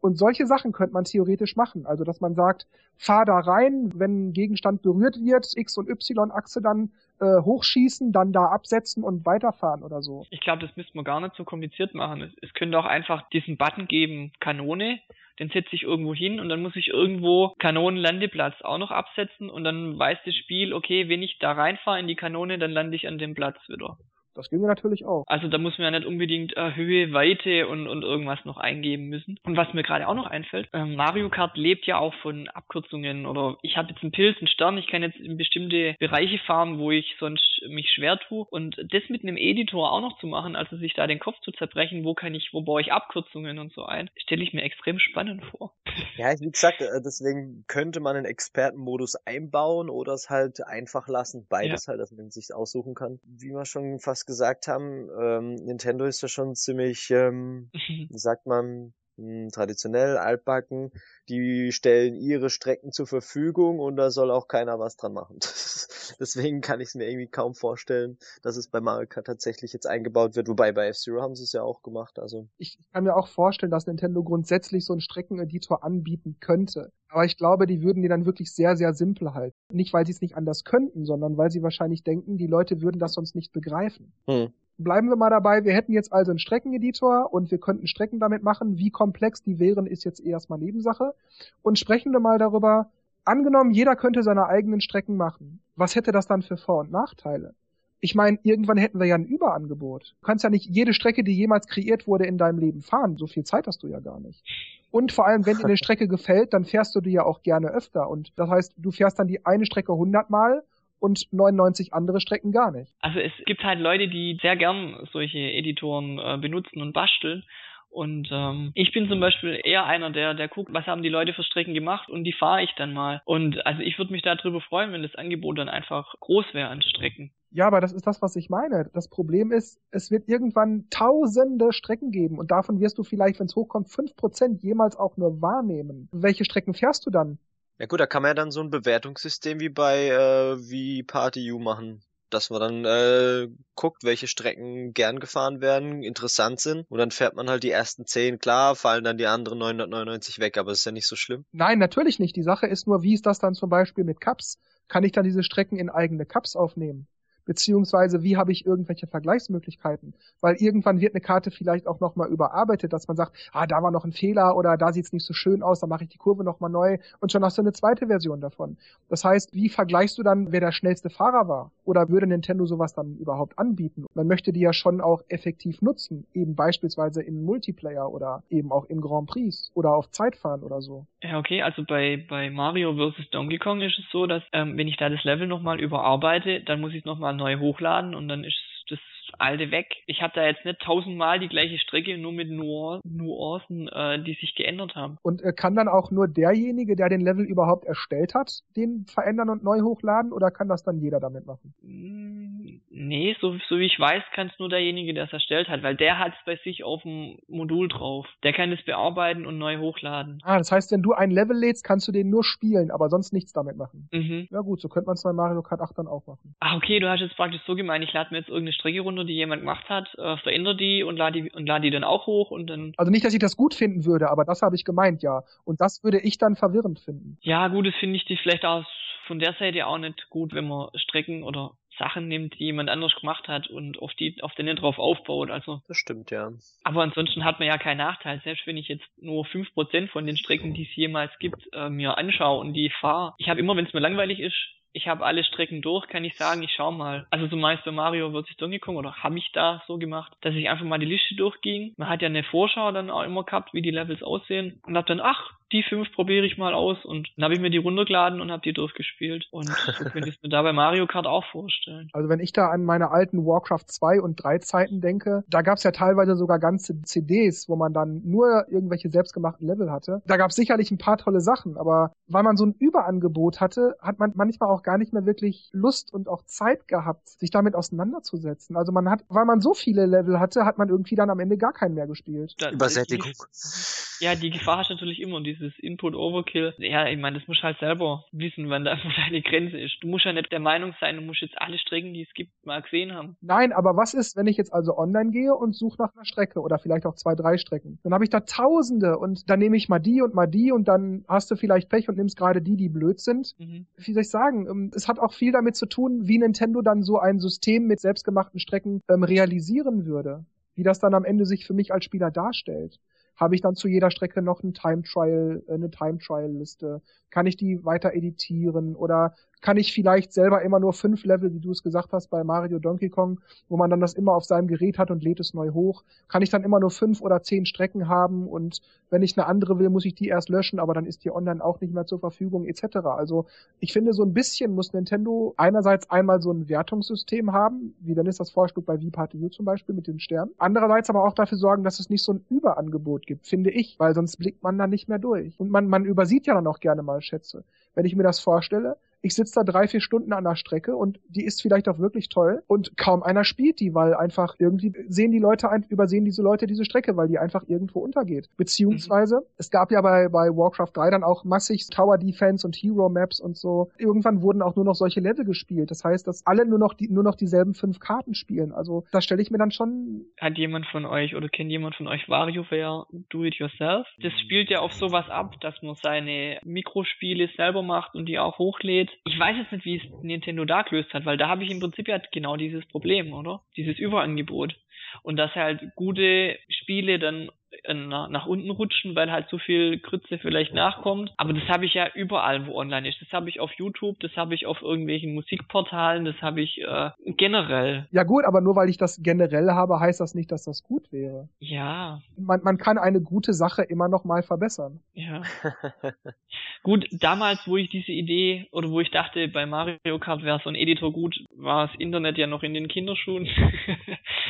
[SPEAKER 1] Und solche Sachen könnte man theoretisch machen. Also, dass man sagt, fahr da rein, wenn ein Gegenstand berührt wird, X- und Y-Achse dann äh, hochschießen, dann da absetzen und weiterfahren oder so.
[SPEAKER 3] Ich glaube, das müsste man gar nicht so kompliziert machen. Es, es könnte auch einfach diesen Button geben, Kanone, den setze ich irgendwo hin und dann muss ich irgendwo Kanonenlandeplatz auch noch absetzen und dann weiß das Spiel, okay, wenn ich da reinfahre in die Kanone, dann lande ich an dem Platz wieder.
[SPEAKER 1] Das ginge natürlich auch.
[SPEAKER 3] Also da muss man ja nicht unbedingt äh, Höhe, Weite und, und irgendwas noch eingeben müssen. Und was mir gerade auch noch einfällt, äh, Mario Kart lebt ja auch von Abkürzungen oder ich habe jetzt einen Pilz, einen Stern, ich kann jetzt in bestimmte Bereiche fahren, wo ich sonst mich schwer tue. Und das mit einem Editor auch noch zu machen, also sich da den Kopf zu zerbrechen, wo kann ich, wo baue ich Abkürzungen und so ein, stelle ich mir extrem spannend vor.
[SPEAKER 2] Ja, wie gesagt, äh, deswegen könnte man einen Expertenmodus einbauen oder es halt einfach lassen. Beides ja. halt, dass man sich aussuchen kann. Wie wir schon fast gesagt haben, ähm, Nintendo ist ja schon ziemlich, ähm, wie sagt man, traditionell, altbacken, die stellen ihre Strecken zur Verfügung und da soll auch keiner was dran machen. Deswegen kann ich es mir irgendwie kaum vorstellen, dass es bei Mario Kart tatsächlich jetzt eingebaut wird, wobei bei F-Zero haben sie es ja auch gemacht. Also
[SPEAKER 1] ich kann mir auch vorstellen, dass Nintendo grundsätzlich so einen Streckeneditor anbieten könnte. Aber ich glaube, die würden die dann wirklich sehr, sehr simpel halten. Nicht, weil sie es nicht anders könnten, sondern weil sie wahrscheinlich denken, die Leute würden das sonst nicht begreifen. Hm bleiben wir mal dabei, wir hätten jetzt also einen Streckeneditor und wir könnten Strecken damit machen. Wie komplex die wären, ist jetzt erstmal Nebensache. Und sprechen wir mal darüber, angenommen, jeder könnte seine eigenen Strecken machen. Was hätte das dann für Vor- und Nachteile? Ich meine, irgendwann hätten wir ja ein Überangebot. Du kannst ja nicht jede Strecke, die jemals kreiert wurde, in deinem Leben fahren. So viel Zeit hast du ja gar nicht. Und vor allem, wenn dir eine Strecke gefällt, dann fährst du die ja auch gerne öfter. Und das heißt, du fährst dann die eine Strecke hundertmal und 99 andere Strecken gar nicht.
[SPEAKER 3] Also es gibt halt Leute, die sehr gern solche Editoren äh, benutzen und basteln. Und ähm, ich bin zum Beispiel eher einer, der, der guckt, was haben die Leute für Strecken gemacht und die fahre ich dann mal. Und also ich würde mich darüber freuen, wenn das Angebot dann einfach groß wäre an Strecken.
[SPEAKER 1] Ja, aber das ist das, was ich meine. Das Problem ist, es wird irgendwann tausende Strecken geben und davon wirst du vielleicht, wenn es hochkommt, fünf Prozent jemals auch nur wahrnehmen. Welche Strecken fährst du dann?
[SPEAKER 2] Ja gut, da kann man ja dann so ein Bewertungssystem wie bei äh, wie PartyU machen dass man dann äh, guckt, welche Strecken gern gefahren werden, interessant sind und dann fährt man halt die ersten zehn, klar, fallen dann die anderen 999 weg, aber ist ja nicht so schlimm.
[SPEAKER 1] Nein, natürlich nicht. Die Sache ist nur, wie ist das dann zum Beispiel mit Cups? Kann ich dann diese Strecken in eigene Cups aufnehmen? Beziehungsweise wie habe ich irgendwelche Vergleichsmöglichkeiten? Weil irgendwann wird eine Karte vielleicht auch nochmal überarbeitet, dass man sagt, ah, da war noch ein Fehler oder da sieht's nicht so schön aus, da mache ich die Kurve nochmal neu und schon hast du eine zweite Version davon. Das heißt, wie vergleichst du dann, wer der schnellste Fahrer war? Oder würde Nintendo sowas dann überhaupt anbieten? Man möchte die ja schon auch effektiv nutzen, eben beispielsweise in Multiplayer oder eben auch in Grand Prix oder auf Zeitfahren oder so.
[SPEAKER 3] Ja, okay, also bei, bei Mario vs. Donkey Kong ist es so, dass ähm, wenn ich da das Level nochmal überarbeite, dann muss ich nochmal neu hochladen und dann ist alte weg. Ich habe da jetzt nicht tausendmal die gleiche Strecke, nur mit Nuancen, äh, die sich geändert haben.
[SPEAKER 1] Und äh, kann dann auch nur derjenige, der den Level überhaupt erstellt hat, den verändern und neu hochladen oder kann das dann jeder damit machen?
[SPEAKER 3] Mm, nee, so, so wie ich weiß, kann es nur derjenige, der es erstellt hat, weil der hat es bei sich auf dem Modul drauf. Der kann es bearbeiten und neu hochladen.
[SPEAKER 1] Ah, das heißt, wenn du ein Level lädst, kannst du den nur spielen, aber sonst nichts damit machen. Mhm. Ja gut, so könnte man es bei Mario Kart 8 dann auch machen.
[SPEAKER 3] Ah, okay, du hast jetzt praktisch so gemeint, ich lade mir jetzt irgendeine Strecke runter, die jemand gemacht hat, äh, verändere die und lade die und lade die dann auch hoch und dann.
[SPEAKER 1] Also nicht, dass ich das gut finden würde, aber das habe ich gemeint, ja. Und das würde ich dann verwirrend finden.
[SPEAKER 3] Ja, gut, das finde ich die vielleicht auch von der Seite auch nicht gut, wenn man Strecken oder Sachen nimmt, die jemand anders gemacht hat und auf die, auf den drauf aufbaut. Also.
[SPEAKER 2] Das stimmt, ja.
[SPEAKER 3] Aber ansonsten hat man ja keinen Nachteil. Selbst wenn ich jetzt nur fünf Prozent von den Strecken, die es jemals gibt, äh, mir anschaue und die fahre. Ich habe immer, wenn es mir langweilig ist, ich habe alle Strecken durch, kann ich sagen, ich schau mal. Also so meist bei Mario wird sich Kong oder habe ich da so gemacht, dass ich einfach mal die Liste durchging. Man hat ja eine Vorschau dann auch immer gehabt, wie die Levels aussehen und hab dann, ach, die fünf probiere ich mal aus und dann habe ich mir die runtergeladen und habe die durchgespielt und so könnte ich mir da bei Mario Kart auch vorstellen.
[SPEAKER 1] Also wenn ich da an meine alten Warcraft 2 und 3 Zeiten denke, da gab es ja teilweise sogar ganze CDs, wo man dann nur irgendwelche selbstgemachten Level hatte. Da gab es sicherlich ein paar tolle Sachen, aber weil man so ein Überangebot hatte, hat man manchmal auch gar nicht mehr wirklich Lust und auch Zeit gehabt, sich damit auseinanderzusetzen. Also man hat, weil man so viele Level hatte, hat man irgendwie dann am Ende gar keinen mehr gespielt.
[SPEAKER 2] Übersättigung.
[SPEAKER 3] Die, ja, die Gefahr hast du natürlich immer und dieses Input-Overkill. Ja, ich meine, das musst du halt selber wissen, wann da deine Grenze ist. Du musst ja nicht der Meinung sein, du musst jetzt alle Strecken, die es gibt, mal gesehen haben.
[SPEAKER 1] Nein, aber was ist, wenn ich jetzt also online gehe und suche nach einer Strecke oder vielleicht auch zwei, drei Strecken? Dann habe ich da Tausende und dann nehme ich mal die und mal die und dann hast du vielleicht Pech und nimmst gerade die, die blöd sind. Mhm. Wie soll ich sagen? Ähm, es hat auch viel damit zu tun, wie Nintendo dann so ein System mit selbstgemachten Strecken ähm, realisieren würde. Wie das dann am Ende sich für mich als Spieler darstellt. Habe ich dann zu jeder Strecke noch ein Time Trial, äh, eine Time Trial Liste? Kann ich die weiter editieren oder kann ich vielleicht selber immer nur fünf Level, wie du es gesagt hast, bei Mario Donkey Kong, wo man dann das immer auf seinem Gerät hat und lädt es neu hoch, kann ich dann immer nur fünf oder zehn Strecken haben und wenn ich eine andere will, muss ich die erst löschen, aber dann ist die online auch nicht mehr zur Verfügung etc. Also ich finde, so ein bisschen muss Nintendo einerseits einmal so ein Wertungssystem haben, wie dann ist das Vorschlag bei V-Party U zum Beispiel mit den Sternen, andererseits aber auch dafür sorgen, dass es nicht so ein Überangebot gibt, finde ich, weil sonst blickt man da nicht mehr durch. Und man, man übersieht ja dann auch gerne mal Schätze. Wenn ich mir das vorstelle, ich sitze da drei, vier Stunden an der Strecke und die ist vielleicht auch wirklich toll und kaum einer spielt die, weil einfach irgendwie sehen die Leute, übersehen diese Leute diese Strecke, weil die einfach irgendwo untergeht. Beziehungsweise, mhm. es gab ja bei, bei Warcraft 3 dann auch massig Tower Defense und Hero Maps und so. Irgendwann wurden auch nur noch solche Level gespielt. Das heißt, dass alle nur noch die, nur noch dieselben fünf Karten spielen. Also, da stelle ich mir dann schon.
[SPEAKER 3] Hat jemand von euch oder kennt jemand von euch WarioWare Do It Yourself? Das spielt ja auf sowas ab, dass man seine Mikrospiele selber macht und die auch hochlädt ich weiß jetzt nicht, wie es Nintendo da gelöst hat, weil da habe ich im Prinzip ja genau dieses Problem, oder? Dieses Überangebot. Und dass halt gute Spiele dann äh, nach, nach unten rutschen, weil halt so viel Grütze vielleicht nachkommt. Aber das habe ich ja überall, wo online ist. Das habe ich auf YouTube, das habe ich auf irgendwelchen Musikportalen, das habe ich äh, generell.
[SPEAKER 1] Ja gut, aber nur weil ich das generell habe, heißt das nicht, dass das gut wäre.
[SPEAKER 3] Ja.
[SPEAKER 1] Man, man kann eine gute Sache immer noch mal verbessern.
[SPEAKER 3] Ja. gut, damals, wo ich diese Idee oder wo ich dachte, bei Mario Kart wäre so ein Editor gut, war das Internet ja noch in den Kinderschuhen.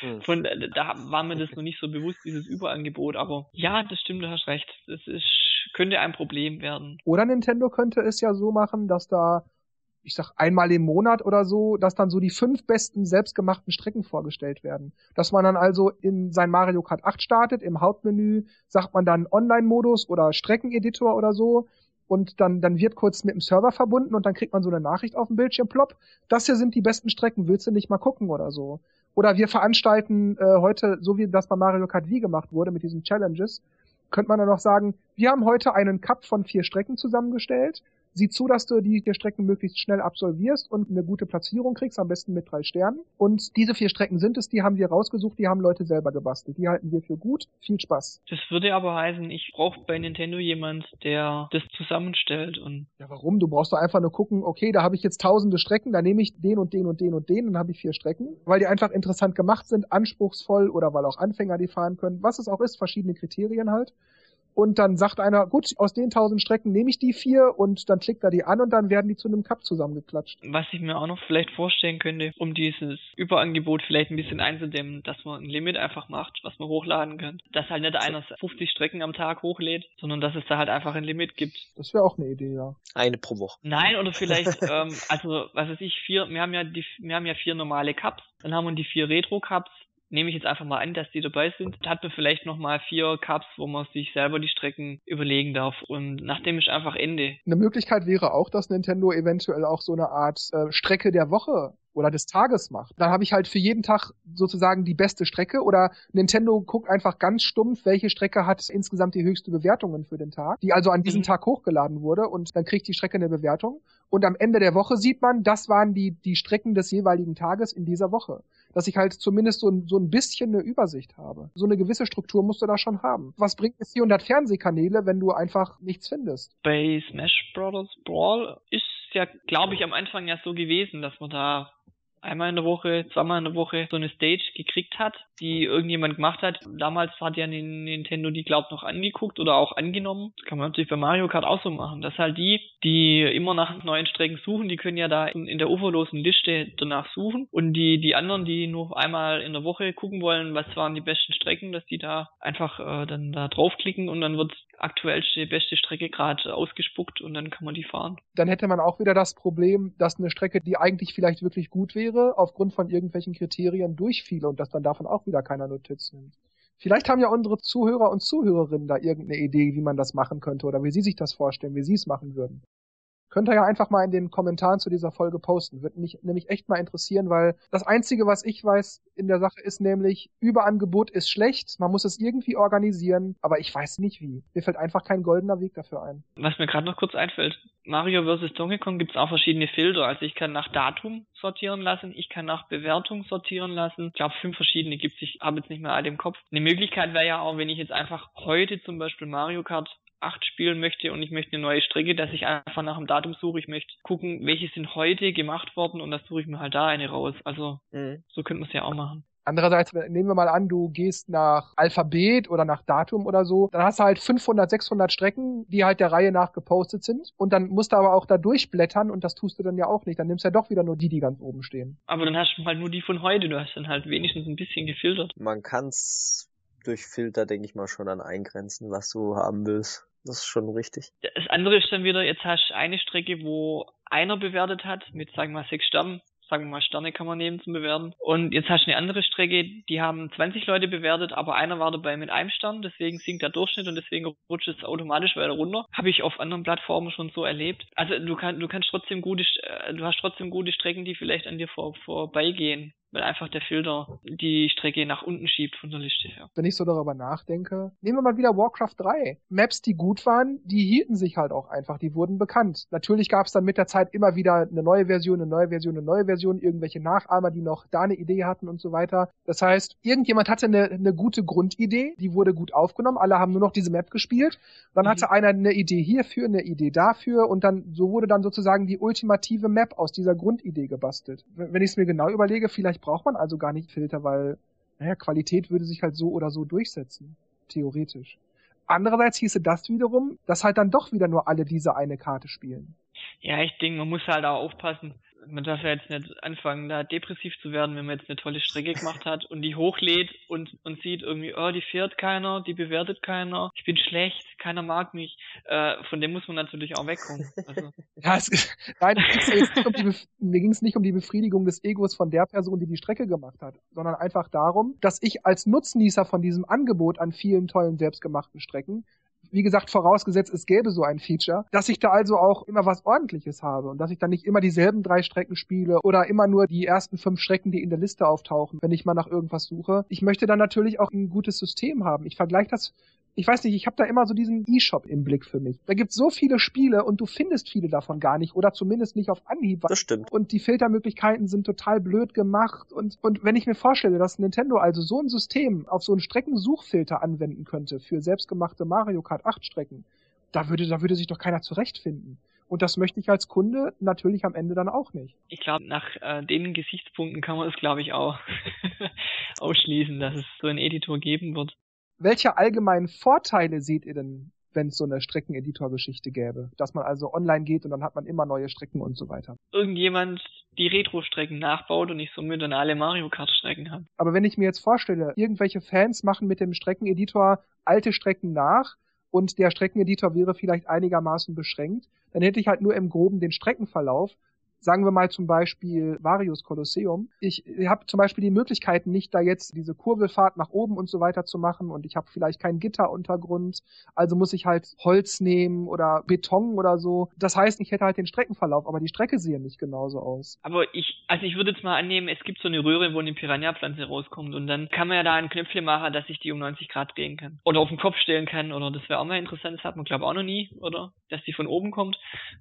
[SPEAKER 3] Hm. Von da war mir das noch nicht so bewusst, dieses Überangebot. Aber ja, das stimmt, du hast recht. Das ist, könnte ein Problem werden.
[SPEAKER 1] Oder Nintendo könnte es ja so machen, dass da ich sag einmal im Monat oder so, dass dann so die fünf besten selbstgemachten Strecken vorgestellt werden. Dass man dann also in sein Mario Kart 8 startet, im Hauptmenü sagt man dann Online-Modus oder Streckeneditor oder so und dann, dann wird kurz mit dem Server verbunden und dann kriegt man so eine Nachricht auf dem Bildschirm, plopp, das hier sind die besten Strecken, willst du nicht mal gucken oder so. Oder wir veranstalten äh, heute, so wie das bei Mario Kart Wii gemacht wurde mit diesen Challenges, könnte man dann noch sagen, wir haben heute einen Cup von vier Strecken zusammengestellt Sieh zu, dass du die vier Strecken möglichst schnell absolvierst und eine gute Platzierung kriegst, am besten mit drei Sternen. Und diese vier Strecken sind es, die haben wir rausgesucht, die haben Leute selber gebastelt. Die halten wir für gut. Viel Spaß.
[SPEAKER 3] Das würde aber heißen, ich brauche bei Nintendo jemand, der das zusammenstellt und.
[SPEAKER 1] Ja, warum? Du brauchst doch einfach nur gucken, okay, da habe ich jetzt tausende Strecken, da nehme ich den und den und den und den, dann habe ich vier Strecken, weil die einfach interessant gemacht sind, anspruchsvoll oder weil auch Anfänger die fahren können, was es auch ist, verschiedene Kriterien halt und dann sagt einer, gut, aus den tausend Strecken nehme ich die vier und dann klickt er die an und dann werden die zu einem Cup zusammengeklatscht.
[SPEAKER 3] Was ich mir auch noch vielleicht vorstellen könnte, um dieses Überangebot vielleicht ein bisschen einzudämmen, dass man ein Limit einfach macht, was man hochladen kann. Dass halt nicht einer 50 Strecken am Tag hochlädt, sondern dass es da halt einfach ein Limit gibt.
[SPEAKER 1] Das wäre auch eine Idee, ja.
[SPEAKER 2] Eine pro Woche.
[SPEAKER 3] Nein, oder vielleicht, ähm, also was weiß ich, vier, wir haben ja die, wir haben ja vier normale Cups, dann haben wir die vier Retro-Cups, nehme ich jetzt einfach mal an, dass die dabei sind. Da hat man vielleicht nochmal vier Cups, wo man sich selber die Strecken überlegen darf. Und nachdem ist einfach Ende.
[SPEAKER 1] Eine Möglichkeit wäre auch, dass Nintendo eventuell auch so eine Art äh, Strecke der Woche oder des Tages macht. Dann habe ich halt für jeden Tag sozusagen die beste Strecke oder Nintendo guckt einfach ganz stumpf, welche Strecke hat insgesamt die höchste Bewertungen für den Tag, die also an diesem mhm. Tag hochgeladen wurde und dann kriegt die Strecke eine Bewertung und am Ende der Woche sieht man, das waren die, die Strecken des jeweiligen Tages in dieser Woche. Dass ich halt zumindest so, so ein bisschen eine Übersicht habe. So eine gewisse Struktur musst du da schon haben. Was bringt es 400 Fernsehkanäle, wenn du einfach nichts findest?
[SPEAKER 3] Bei Smash Bros. Brawl ist ja, glaube ich, am Anfang ja so gewesen, dass man da einmal in der Woche, zweimal in der Woche so eine Stage gekriegt hat, die irgendjemand gemacht hat. Damals hat ja Nintendo die, glaubt, noch angeguckt oder auch angenommen. Das kann man natürlich bei Mario Kart auch so machen. Dass halt die, die immer nach neuen Strecken suchen, die können ja da in der uferlosen Liste danach suchen. Und die, die anderen, die nur einmal in der Woche gucken wollen, was waren die besten Strecken, dass die da einfach äh, dann da draufklicken und dann wird aktuellste, beste Strecke gerade ausgespuckt und dann kann man die fahren.
[SPEAKER 1] Dann hätte man auch wieder das Problem, dass eine Strecke, die eigentlich vielleicht wirklich gut wäre, aufgrund von irgendwelchen Kriterien durchfiele und dass dann davon auch wieder keiner Notiz nimmt. Vielleicht haben ja unsere Zuhörer und Zuhörerinnen da irgendeine Idee, wie man das machen könnte oder wie sie sich das vorstellen, wie sie es machen würden. Könnt ihr ja einfach mal in den Kommentaren zu dieser Folge posten. Würde mich nämlich echt mal interessieren, weil das Einzige, was ich weiß in der Sache, ist nämlich, Überangebot ist schlecht, man muss es irgendwie organisieren, aber ich weiß nicht wie. Mir fällt einfach kein goldener Weg dafür ein.
[SPEAKER 3] Was mir gerade noch kurz einfällt, Mario vs. Donkey Kong gibt es auch verschiedene Filter. Also ich kann nach Datum sortieren lassen, ich kann nach Bewertung sortieren lassen. Ich glaube, fünf verschiedene gibt es, ich habe jetzt nicht mehr alle im Kopf. Eine Möglichkeit wäre ja auch, wenn ich jetzt einfach heute zum Beispiel Mario Kart 8 spielen möchte und ich möchte eine neue Strecke, dass ich einfach nach dem Datum suche. Ich möchte gucken, welche sind heute gemacht worden und das suche ich mir halt da eine raus. Also mhm. so könnte man es ja auch machen.
[SPEAKER 1] Andererseits, nehmen wir mal an, du gehst nach Alphabet oder nach Datum oder so, dann hast du halt 500, 600 Strecken, die halt der Reihe nach gepostet sind. Und dann musst du aber auch da durchblättern und das tust du dann ja auch nicht. Dann nimmst du ja doch wieder nur die, die ganz oben stehen.
[SPEAKER 3] Aber dann hast du halt nur die von heute. Du hast dann halt wenigstens ein bisschen gefiltert.
[SPEAKER 2] Man kann's durch Filter, denke ich mal, schon dann eingrenzen, was du haben willst. Das ist schon richtig.
[SPEAKER 3] Das andere ist dann wieder, jetzt hast du eine Strecke, wo einer bewertet hat mit, sagen wir mal, sechs Sternen. Sagen wir mal, Sterne kann man nehmen zum Bewerten. Und jetzt hast du eine andere Strecke, die haben 20 Leute bewertet, aber einer war dabei mit einem Stern, deswegen sinkt der Durchschnitt und deswegen rutscht es automatisch weiter runter. Habe ich auf anderen Plattformen schon so erlebt. Also du kannst, du kannst trotzdem gute, äh, du hast trotzdem gute Strecken, die vielleicht an dir vor, vorbeigehen weil einfach der Filter die Strecke nach unten schiebt von der Liste her.
[SPEAKER 1] Wenn ich so darüber nachdenke, nehmen wir mal wieder Warcraft 3. Maps, die gut waren, die hielten sich halt auch einfach, die wurden bekannt. Natürlich gab es dann mit der Zeit immer wieder eine neue Version, eine neue Version, eine neue Version, irgendwelche Nachahmer, die noch da eine Idee hatten und so weiter. Das heißt, irgendjemand hatte eine, eine gute Grundidee, die wurde gut aufgenommen, alle haben nur noch diese Map gespielt. Dann mhm. hatte einer eine Idee hierfür, eine Idee dafür und dann so wurde dann sozusagen die ultimative Map aus dieser Grundidee gebastelt. Wenn ich es mir genau überlege, vielleicht braucht man also gar nicht Filter, weil naja, Qualität würde sich halt so oder so durchsetzen, theoretisch. Andererseits hieße das wiederum, dass halt dann doch wieder nur alle diese eine Karte spielen.
[SPEAKER 3] Ja, ich denke, man muss halt auch aufpassen man darf ja jetzt nicht anfangen, da depressiv zu werden, wenn man jetzt eine tolle Strecke gemacht hat und die hochlädt und, und sieht irgendwie, oh, die fährt keiner, die bewertet keiner, ich bin schlecht, keiner mag mich. Äh, von dem muss man natürlich auch wegkommen. Also.
[SPEAKER 1] ja, es, nein, es um die, mir ging es nicht um die Befriedigung des Egos von der Person, die die Strecke gemacht hat, sondern einfach darum, dass ich als Nutznießer von diesem Angebot an vielen tollen selbstgemachten Strecken wie gesagt, vorausgesetzt, es gäbe so ein Feature, dass ich da also auch immer was ordentliches habe und dass ich dann nicht immer dieselben drei Strecken spiele oder immer nur die ersten fünf Strecken, die in der Liste auftauchen, wenn ich mal nach irgendwas suche. Ich möchte dann natürlich auch ein gutes System haben. Ich vergleiche das ich weiß nicht, ich habe da immer so diesen E-Shop im Blick für mich. Da gibt's so viele Spiele und du findest viele davon gar nicht oder zumindest nicht auf Anhieb.
[SPEAKER 2] Das stimmt.
[SPEAKER 1] Und die Filtermöglichkeiten sind total blöd gemacht und und wenn ich mir vorstelle, dass Nintendo also so ein System auf so einen Streckensuchfilter anwenden könnte für selbstgemachte Mario Kart 8 Strecken, da würde da würde sich doch keiner zurechtfinden. Und das möchte ich als Kunde natürlich am Ende dann auch nicht.
[SPEAKER 3] Ich glaube, nach äh, den Gesichtspunkten kann man es, glaube ich, auch ausschließen, dass es so einen Editor geben wird
[SPEAKER 1] welche allgemeinen Vorteile seht ihr denn, wenn es so eine Streckeneditor-Geschichte gäbe? Dass man also online geht und dann hat man immer neue Strecken und so weiter.
[SPEAKER 3] Irgendjemand die Retro-Strecken nachbaut und ich somit dann alle Mario Kart-Strecken habe.
[SPEAKER 1] Aber wenn ich mir jetzt vorstelle, irgendwelche Fans machen mit dem Streckeneditor alte Strecken nach und der Streckeneditor wäre vielleicht einigermaßen beschränkt, dann hätte ich halt nur im Groben den Streckenverlauf sagen wir mal zum Beispiel Varius Kolosseum. Ich, habe zum Beispiel die Möglichkeiten nicht, da jetzt diese Kurbelfahrt nach oben und so weiter zu machen und ich habe vielleicht keinen Gitteruntergrund, also muss ich halt Holz nehmen oder Beton oder so. Das heißt, ich hätte halt den Streckenverlauf, aber die Strecke sieht nicht genauso aus.
[SPEAKER 3] Aber ich, also ich würde jetzt mal annehmen, es gibt so eine Röhre, wo eine Piranha-Pflanze rauskommt und dann kann man ja da ein Knöpfle machen, dass ich die um 90 Grad drehen kann. Oder auf den Kopf stellen kann oder das wäre auch mal interessant, das hat man glaube auch noch nie, oder? Dass die von oben kommt.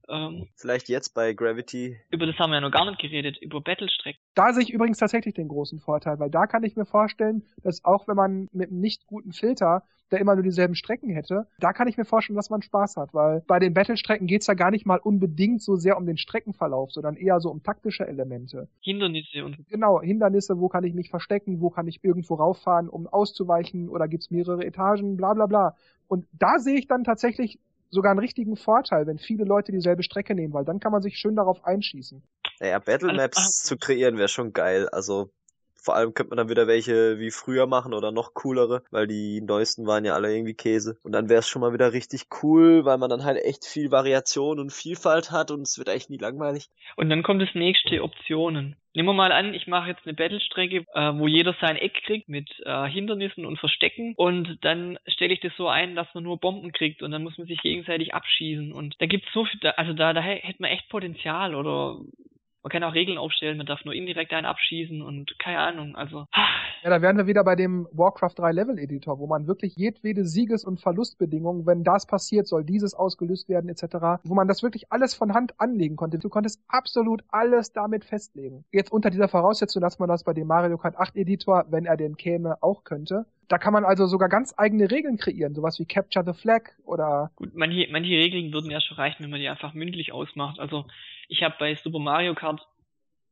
[SPEAKER 2] Ähm, Vielleicht jetzt bei Gravity
[SPEAKER 3] über das haben wir ja noch gar nicht geredet, über Battle-Strecken.
[SPEAKER 1] Da sehe ich übrigens tatsächlich den großen Vorteil, weil da kann ich mir vorstellen, dass auch wenn man mit einem nicht guten Filter der immer nur dieselben Strecken hätte, da kann ich mir vorstellen, dass man Spaß hat, weil bei den Battle-Strecken geht's ja gar nicht mal unbedingt so sehr um den Streckenverlauf, sondern eher so um taktische Elemente.
[SPEAKER 3] Hindernisse und.
[SPEAKER 1] Genau, Hindernisse, wo kann ich mich verstecken, wo kann ich irgendwo rauffahren, um auszuweichen oder gibt's mehrere Etagen, bla bla bla. Und da sehe ich dann tatsächlich sogar einen richtigen Vorteil, wenn viele Leute dieselbe Strecke nehmen, weil dann kann man sich schön darauf einschießen.
[SPEAKER 2] Naja, Battle Maps zu kreieren wäre schon geil. Also vor allem könnte man dann wieder welche wie früher machen oder noch coolere, weil die neuesten waren ja alle irgendwie Käse. Und dann wäre es schon mal wieder richtig cool, weil man dann halt echt viel Variation und Vielfalt hat und es wird echt nie langweilig.
[SPEAKER 3] Und dann kommt das nächste Optionen. Nehmen wir mal an, ich mache jetzt eine Battle-Strecke, äh, wo jeder sein Eck kriegt mit äh, Hindernissen und Verstecken und dann stelle ich das so ein, dass man nur Bomben kriegt und dann muss man sich gegenseitig abschießen und da gibt's so viel, also da, da hätte man echt Potenzial oder man kann auch Regeln aufstellen, man darf nur indirekt einen abschießen und keine Ahnung, also.
[SPEAKER 1] Ja, da wären wir wieder bei dem Warcraft 3 Level Editor, wo man wirklich jedwede Sieges- und Verlustbedingung, wenn das passiert, soll dieses ausgelöst werden, etc., wo man das wirklich alles von Hand anlegen konnte. Du konntest absolut alles damit festlegen. Jetzt unter dieser Voraussetzung, dass man das bei dem Mario Kart 8 Editor, wenn er denn käme, auch könnte. Da kann man also sogar ganz eigene Regeln kreieren, sowas wie Capture the Flag oder.
[SPEAKER 3] Gut, manche, manche Regeln würden ja schon reichen, wenn man die einfach mündlich ausmacht. Also ich habe bei Super Mario Kart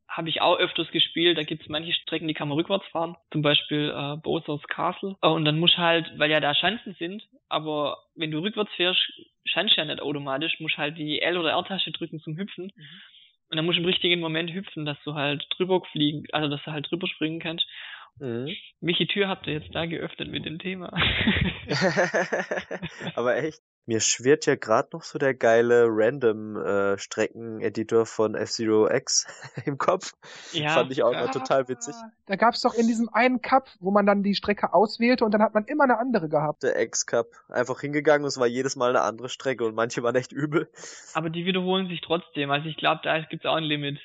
[SPEAKER 3] habe ich auch öfters gespielt. Da gibt's manche Strecken, die kann man rückwärts fahren. Zum Beispiel äh, Bowser's Castle. Äh, und dann muss halt, weil ja da Schanzen sind, aber wenn du rückwärts fährst, schanzt ja nicht automatisch, musst halt die L- oder R-Tasche drücken zum Hüpfen. Mhm. Und dann musst du im richtigen Moment hüpfen, dass du halt drüber fliegen, also dass du halt drüber springen kannst. Mhm. Welche Tür habt ihr jetzt da geöffnet mit dem Thema?
[SPEAKER 2] Aber echt? Mir schwirrt ja gerade noch so der geile Random äh, Streckeneditor von F-Zero X im Kopf. Ja, Fand ich auch ja. total witzig.
[SPEAKER 1] Da gab's doch in diesem einen Cup, wo man dann die Strecke auswählte und dann hat man immer eine andere gehabt.
[SPEAKER 2] Der X-Cup. Einfach hingegangen und es war jedes Mal eine andere Strecke und manche waren echt übel.
[SPEAKER 3] Aber die wiederholen sich trotzdem. Also ich glaube, da gibt's auch ein Limit.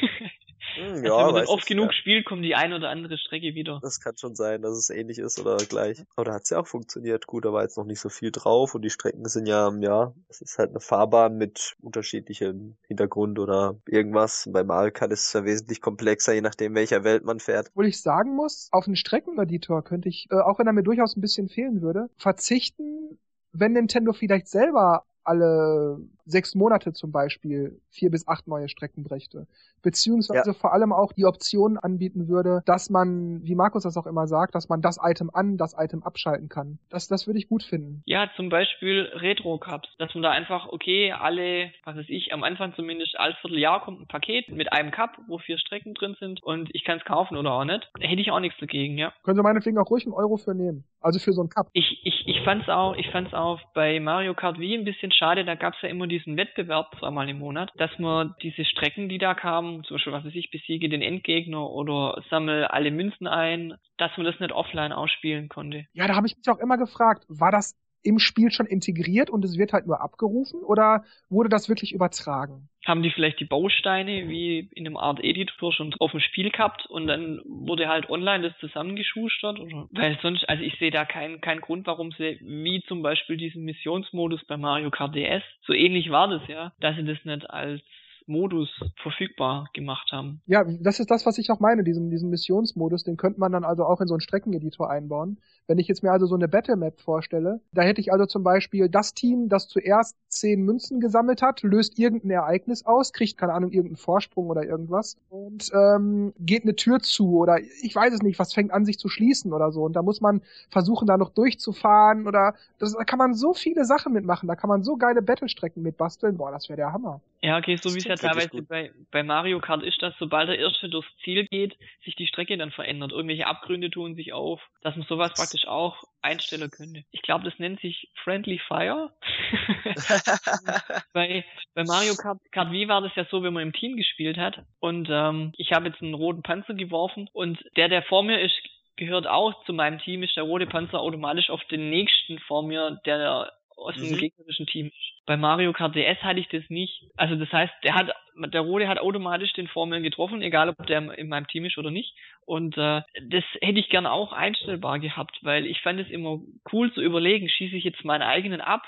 [SPEAKER 3] Hm, ja, also wenn man oft genug ja. spielt, kommt die ein oder andere Strecke wieder.
[SPEAKER 2] Das kann schon sein, dass es ähnlich ist oder gleich. Aber da hat es ja auch funktioniert. Gut, da war jetzt noch nicht so viel drauf und die Strecken sind ja, ja, es ist halt eine Fahrbahn mit unterschiedlichem Hintergrund oder irgendwas. Bei Mario Kart ist es ja wesentlich komplexer, je nachdem welcher Welt man fährt.
[SPEAKER 1] Obwohl ich sagen muss, auf einen Streckeneditor könnte ich, äh, auch wenn er mir durchaus ein bisschen fehlen würde, verzichten, wenn Nintendo vielleicht selber alle sechs Monate zum Beispiel vier bis acht neue Strecken brächte. Beziehungsweise ja. vor allem auch die Option anbieten würde, dass man, wie Markus das auch immer sagt, dass man das Item an, das Item abschalten kann. Das, das würde ich gut finden.
[SPEAKER 3] Ja, zum Beispiel Retro-Cups. Dass man da einfach, okay, alle, was weiß ich, am Anfang zumindest als Vierteljahr kommt ein Paket mit einem Cup, wo vier Strecken drin sind und ich kann es kaufen oder auch nicht. Hätte ich auch nichts dagegen, ja.
[SPEAKER 1] Können Sie meinetwegen auch ruhig einen Euro für nehmen. Also für so ein Cup.
[SPEAKER 3] Ich, ich, ich fand's auch, ich fand's auch bei Mario Kart Wii ein bisschen schade, da gab's ja immer diesen Wettbewerb zweimal im Monat, dass man diese Strecken, die da kamen, zum Beispiel, was weiß ich, besiege den Endgegner oder sammle alle Münzen ein, dass man das nicht offline ausspielen konnte.
[SPEAKER 1] Ja, da habe ich mich auch immer gefragt, war das im Spiel schon integriert und es wird halt nur abgerufen oder wurde das wirklich übertragen?
[SPEAKER 3] Haben die vielleicht die Bausteine wie in einem Art Editor schon auf dem Spiel gehabt und dann wurde halt online das zusammengeschustert? Oder? Weil sonst, also ich sehe da keinen keinen Grund, warum sie, wie zum Beispiel diesen Missionsmodus bei Mario Kart DS, so ähnlich war das ja, dass sie das nicht als Modus verfügbar gemacht haben.
[SPEAKER 1] Ja, das ist das, was ich auch meine, diesen, diesen Missionsmodus, den könnte man dann also auch in so einen Streckeneditor einbauen. Wenn ich jetzt mir also so eine Battle Map vorstelle, da hätte ich also zum Beispiel das Team, das zuerst zehn Münzen gesammelt hat, löst irgendein Ereignis aus, kriegt, keine Ahnung, irgendeinen Vorsprung oder irgendwas und ähm, geht eine Tür zu oder ich weiß es nicht, was fängt an sich zu schließen oder so. Und da muss man versuchen, da noch durchzufahren oder das, da kann man so viele Sachen mitmachen, da kann man so geile Battle-Strecken mitbasteln. Boah, das wäre der Hammer.
[SPEAKER 3] Ja, okay, so wie es ja teilweise bei, bei Mario Kart ist, dass sobald der Erste durchs Ziel geht, sich die Strecke dann verändert. Irgendwelche Abgründe tun sich auf, dass man sowas praktisch auch einstellen könnte. Ich glaube, das nennt sich Friendly Fire. bei, bei Mario Kart, Kart Wii war das ja so, wenn man im Team gespielt hat und ähm, ich habe jetzt einen roten Panzer geworfen und der, der vor mir ist, gehört auch zu meinem Team, ist der rote Panzer automatisch auf den nächsten vor mir, der aus dem mhm. gegnerischen Team. Bei Mario Kart DS hatte ich das nicht. Also das heißt, der hat, der Rote hat automatisch den Formeln getroffen, egal ob der in meinem Team ist oder nicht. Und äh, das hätte ich gern auch einstellbar gehabt, weil ich fand es immer cool zu überlegen, schieße ich jetzt meinen eigenen ab,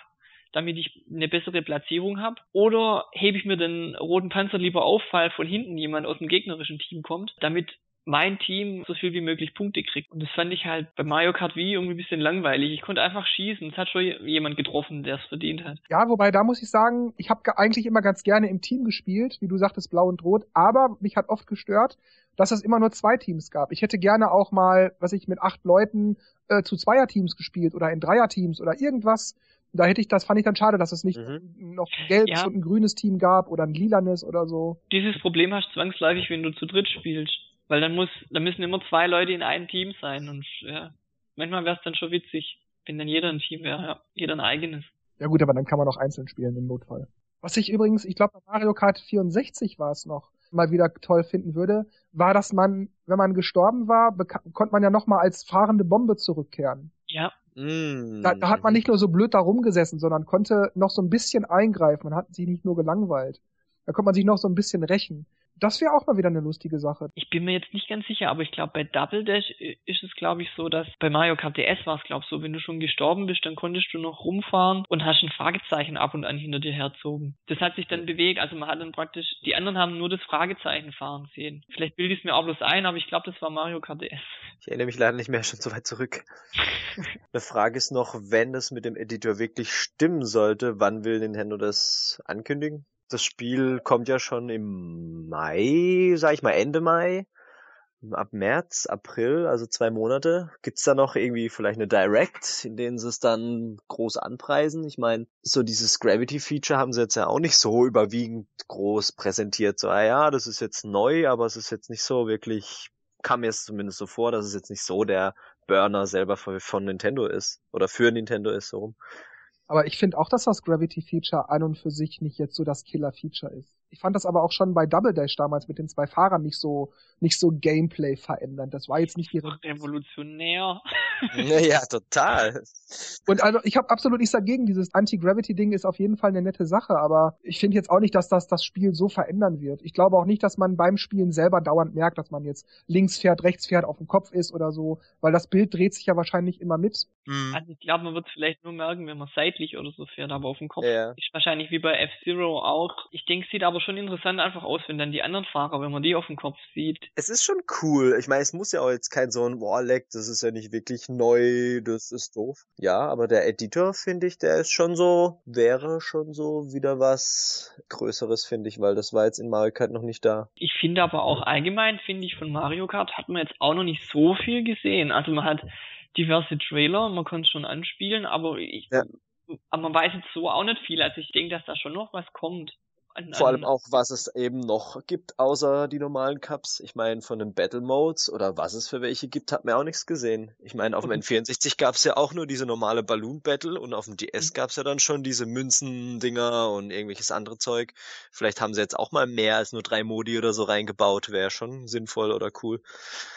[SPEAKER 3] damit ich eine bessere Platzierung habe? Oder hebe ich mir den roten Panzer lieber auf, weil von hinten jemand aus dem gegnerischen Team kommt, damit mein Team so viel wie möglich Punkte kriegt. Und das fand ich halt bei Mario Kart Wii irgendwie ein bisschen langweilig. Ich konnte einfach schießen. Es hat schon jemand getroffen, der es verdient hat.
[SPEAKER 1] Ja, wobei da muss ich sagen, ich habe eigentlich immer ganz gerne im Team gespielt, wie du sagtest, blau und rot. Aber mich hat oft gestört, dass es immer nur zwei Teams gab. Ich hätte gerne auch mal, was ich mit acht Leuten äh, zu Zweierteams gespielt oder in Dreierteams oder irgendwas. Da hätte ich, das fand ich dann schade, dass es nicht mhm. noch ein gelbes ja. und ein grünes Team gab oder ein lilanes oder so.
[SPEAKER 3] Dieses Problem hast du zwangsläufig, wenn du zu dritt spielst. Weil dann muss, dann müssen immer zwei Leute in einem Team sein und ja, manchmal wäre es dann schon witzig, wenn dann jeder ein Team wäre, ja, jeder ein eigenes.
[SPEAKER 1] Ja gut, aber dann kann man auch einzeln spielen im Notfall. Was ich übrigens, ich glaube bei Mario Kart 64 war es noch, mal wieder toll finden würde, war, dass man, wenn man gestorben war, konnte man ja noch mal als fahrende Bombe zurückkehren.
[SPEAKER 3] Ja.
[SPEAKER 1] Mm. Da, da, hat man nicht nur so blöd da rumgesessen, sondern konnte noch so ein bisschen eingreifen. Man hat sich nicht nur gelangweilt. Da konnte man sich noch so ein bisschen rächen. Das wäre auch mal wieder eine lustige Sache.
[SPEAKER 3] Ich bin mir jetzt nicht ganz sicher, aber ich glaube, bei Double Dash ist es, glaube ich, so, dass bei Mario Kart DS war es, glaube ich, so, wenn du schon gestorben bist, dann konntest du noch rumfahren und hast ein Fragezeichen ab und an hinter dir herzogen. Das hat sich dann bewegt, also man hat dann praktisch, die anderen haben nur das Fragezeichen fahren sehen. Vielleicht bilde ich es mir auch bloß ein, aber ich glaube, das war Mario Kart DS.
[SPEAKER 2] Ich erinnere mich leider nicht mehr schon so weit zurück. Eine Frage ist noch, wenn es mit dem Editor wirklich stimmen sollte, wann will Nintendo das ankündigen? Das Spiel kommt ja schon im Mai, sag ich mal Ende Mai. Ab März, April, also zwei Monate. Gibt's da noch irgendwie vielleicht eine Direct, in denen sie es dann groß anpreisen? Ich meine, so dieses Gravity-Feature haben sie jetzt ja auch nicht so überwiegend groß präsentiert. So, ah ja, das ist jetzt neu, aber es ist jetzt nicht so wirklich, kam mir es zumindest so vor, dass es jetzt nicht so der Burner selber von Nintendo ist. Oder für Nintendo ist, so rum.
[SPEAKER 1] Aber ich finde auch, dass das Gravity Feature an und für sich nicht jetzt so das Killer Feature ist. Ich fand das aber auch schon bei Double Dash damals mit den zwei Fahrern nicht so, nicht so Gameplay verändernd. Das war jetzt nicht die
[SPEAKER 3] revolutionär.
[SPEAKER 2] Naja, total.
[SPEAKER 1] Und also ich habe absolut nichts dagegen. Dieses Anti-Gravity-Ding ist auf jeden Fall eine nette Sache, aber ich finde jetzt auch nicht, dass das das Spiel so verändern wird. Ich glaube auch nicht, dass man beim Spielen selber dauernd merkt, dass man jetzt links fährt, rechts fährt, auf dem Kopf ist oder so, weil das Bild dreht sich ja wahrscheinlich immer mit.
[SPEAKER 3] Mhm. Also ich glaube, man wird es vielleicht nur merken, wenn man seitlich oder so fährt, aber auf dem Kopf ja. ist wahrscheinlich wie bei F-Zero auch. Ich denke, sieht aber schon interessant einfach aus, wenn dann die anderen Fahrer, wenn man die auf dem Kopf sieht.
[SPEAKER 2] Es ist schon cool. Ich meine, es muss ja auch jetzt kein so ein Warleck, das ist ja nicht wirklich neu, das ist doof. Ja, aber der Editor, finde ich, der ist schon so, wäre schon so wieder was Größeres, finde ich, weil das war jetzt in Mario Kart noch nicht da.
[SPEAKER 3] Ich finde aber auch allgemein, finde ich, von Mario Kart hat man jetzt auch noch nicht so viel gesehen. Also man hat diverse Trailer, man kann es schon anspielen, aber ich, ja. aber man weiß jetzt so auch nicht viel. Also ich denke, dass da schon noch was kommt.
[SPEAKER 2] An, Vor allem auch, was es eben noch gibt, außer die normalen Cups. Ich meine, von den Battle Modes oder was es für welche gibt, hat man auch nichts gesehen. Ich meine, auf dem N64 gab es ja auch nur diese normale Balloon Battle und auf dem DS mhm. gab es ja dann schon diese Münzen-Dinger und irgendwelches andere Zeug. Vielleicht haben sie jetzt auch mal mehr als nur drei Modi oder so reingebaut. Wäre schon sinnvoll oder cool.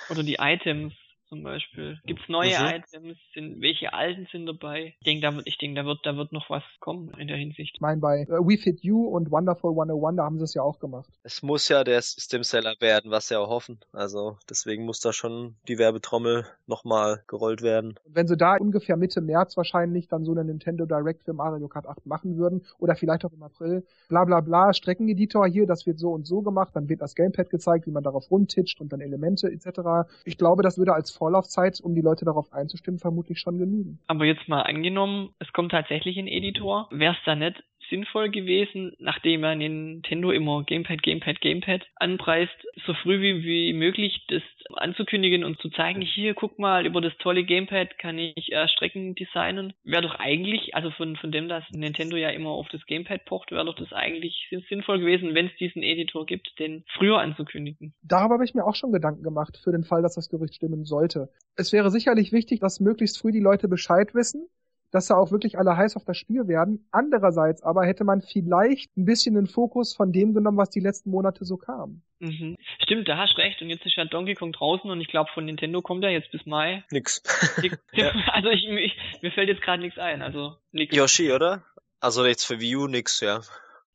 [SPEAKER 3] Oder die Items zum Beispiel? Gibt es neue mhm. Items? Sind, welche alten sind dabei? Ich denke, da, wird, ich denk, da, wird, da wird noch was kommen in der Hinsicht.
[SPEAKER 1] Ich meine, bei uh, We Fit You und Wonderful 101, da haben sie es ja auch gemacht.
[SPEAKER 2] Es muss ja der System Seller werden, was sie auch hoffen. Also deswegen muss da schon die Werbetrommel nochmal gerollt werden.
[SPEAKER 1] Wenn sie da ungefähr Mitte März wahrscheinlich dann so eine Nintendo Direct für Mario Kart 8 machen würden oder vielleicht auch im April, bla bla bla, Streckeneditor hier, das wird so und so gemacht, dann wird das Gamepad gezeigt, wie man darauf rundtitscht und dann Elemente etc. Ich glaube, das würde als Vorlaufzeit, um die Leute darauf einzustimmen, vermutlich schon genügen.
[SPEAKER 3] Aber jetzt mal angenommen, es kommt tatsächlich ein Editor, wäre es da nicht sinnvoll gewesen, nachdem er Nintendo immer Gamepad, Gamepad, Gamepad anpreist, so früh wie, wie möglich das anzukündigen und zu zeigen, hier, guck mal, über das tolle Gamepad kann ich äh, Strecken designen. Wäre doch eigentlich, also von, von dem, dass Nintendo ja immer auf das Gamepad pocht, wäre doch das eigentlich sinnvoll gewesen, wenn es diesen Editor gibt, den früher anzukündigen.
[SPEAKER 1] Darüber habe ich mir auch schon Gedanken gemacht, für den Fall, dass das Gerücht stimmen sollte. Es wäre sicherlich wichtig, dass möglichst früh die Leute Bescheid wissen, dass da auch wirklich alle heiß auf das Spiel werden. Andererseits aber hätte man vielleicht ein bisschen den Fokus von dem genommen, was die letzten Monate so kam.
[SPEAKER 3] Mhm. Stimmt, da hast recht. Und jetzt ist ja Donkey Kong draußen und ich glaube von Nintendo kommt er jetzt bis Mai.
[SPEAKER 2] Nix.
[SPEAKER 3] ja. Also ich, ich, mir fällt jetzt gerade nichts ein. Also nix.
[SPEAKER 2] Yoshi, oder? Also jetzt für Wii U nix, ja.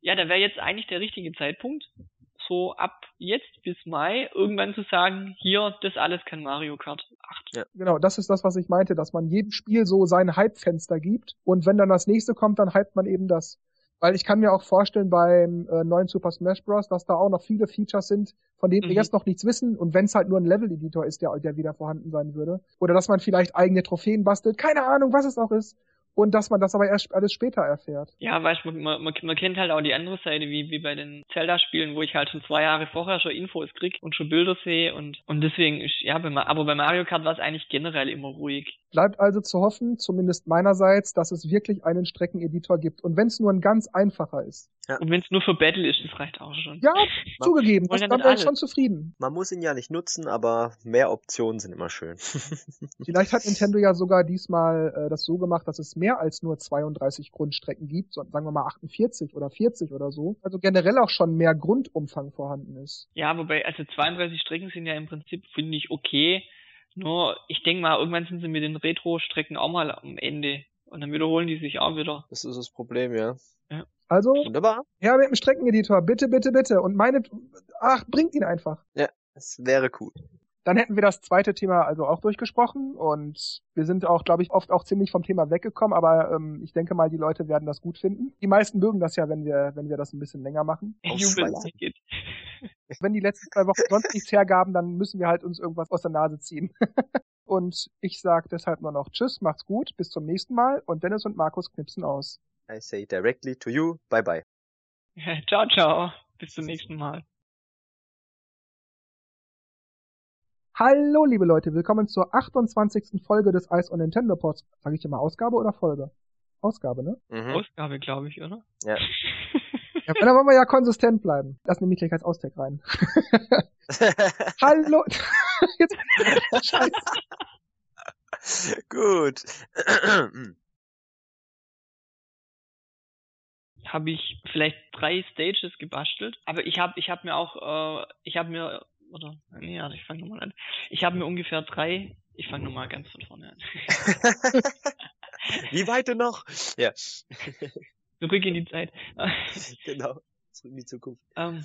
[SPEAKER 3] Ja, da wäre jetzt eigentlich der richtige Zeitpunkt so ab jetzt bis Mai irgendwann zu sagen, hier, das alles kann Mario Kart 8.
[SPEAKER 1] Ja. Genau, das ist das, was ich meinte, dass man jedem Spiel so sein Hype-Fenster gibt und wenn dann das nächste kommt, dann hypt man eben das. Weil ich kann mir auch vorstellen beim äh, neuen Super Smash Bros., dass da auch noch viele Features sind, von denen mhm. wir jetzt noch nichts wissen. Und wenn es halt nur ein Level-Editor ist, der, der wieder vorhanden sein würde. Oder dass man vielleicht eigene Trophäen bastelt. Keine Ahnung, was es auch ist und dass man das aber erst alles später erfährt.
[SPEAKER 3] Ja, weißt du, man, man, man kennt halt auch die andere Seite, wie, wie bei den Zelda-Spielen, wo ich halt schon zwei Jahre vorher schon Infos krieg und schon Bilder sehe und, und deswegen ist, ja, bei, aber bei Mario Kart war es eigentlich generell immer ruhig.
[SPEAKER 1] Bleibt also zu hoffen, zumindest meinerseits, dass es wirklich einen Streckeneditor gibt und wenn es nur ein ganz einfacher ist.
[SPEAKER 3] Ja. Und wenn es nur für Battle ist, das reicht auch schon.
[SPEAKER 1] Ja, zugegeben, das, dann wäre ich schon zufrieden.
[SPEAKER 2] Man muss ihn ja nicht nutzen, aber mehr Optionen sind immer schön.
[SPEAKER 1] Vielleicht hat Nintendo ja sogar diesmal äh, das so gemacht, dass es mehr als nur 32 Grundstrecken gibt, sondern sagen wir mal 48 oder 40 oder so. Also generell auch schon mehr Grundumfang vorhanden ist.
[SPEAKER 3] Ja, wobei, also 32 Strecken sind ja im Prinzip, finde ich, okay. Nur, ich denke mal, irgendwann sind sie mit den Retro-Strecken auch mal am Ende. Und dann wiederholen die sich auch wieder.
[SPEAKER 2] Das ist das Problem, ja.
[SPEAKER 3] Ja.
[SPEAKER 1] Also,
[SPEAKER 2] Wunderbar.
[SPEAKER 1] ja, mit dem Streckeneditor, bitte, bitte, bitte. Und meine, ach, bringt ihn einfach.
[SPEAKER 2] Ja, es wäre cool.
[SPEAKER 1] Dann hätten wir das zweite Thema also auch durchgesprochen und wir sind auch, glaube ich, oft auch ziemlich vom Thema weggekommen, aber ähm, ich denke mal, die Leute werden das gut finden. Die meisten mögen das ja, wenn wir, wenn wir das ein bisschen länger machen. wenn die letzten zwei Wochen sonst nichts hergaben, dann müssen wir halt uns irgendwas aus der Nase ziehen. und ich sage deshalb nur noch Tschüss, macht's gut, bis zum nächsten Mal und Dennis und Markus knipsen aus.
[SPEAKER 2] I say directly to you, bye bye.
[SPEAKER 3] ciao, ciao, bis zum nächsten Mal.
[SPEAKER 1] Hallo, liebe Leute, willkommen zur 28. Folge des Ice on Nintendo Pods. Sag ich dir mal Ausgabe oder Folge? Ausgabe, ne?
[SPEAKER 3] Mhm. Ausgabe, glaube ich, oder?
[SPEAKER 2] Ja.
[SPEAKER 1] ja. Dann wollen wir ja konsistent bleiben. Das nehme ich gleich als Austag rein. Hallo. Jetzt Scheiße.
[SPEAKER 2] Gut.
[SPEAKER 3] habe ich vielleicht drei Stages gebastelt, aber ich habe ich habe mir auch äh, ich habe mir oder nee, ja, ich fange nochmal an. Ich habe mir ungefähr drei, ich fange nochmal ganz von vorne an.
[SPEAKER 2] Wie weit du noch? Ja.
[SPEAKER 3] Zurück in die Zeit.
[SPEAKER 2] genau, zurück in die Zukunft.
[SPEAKER 3] Ähm,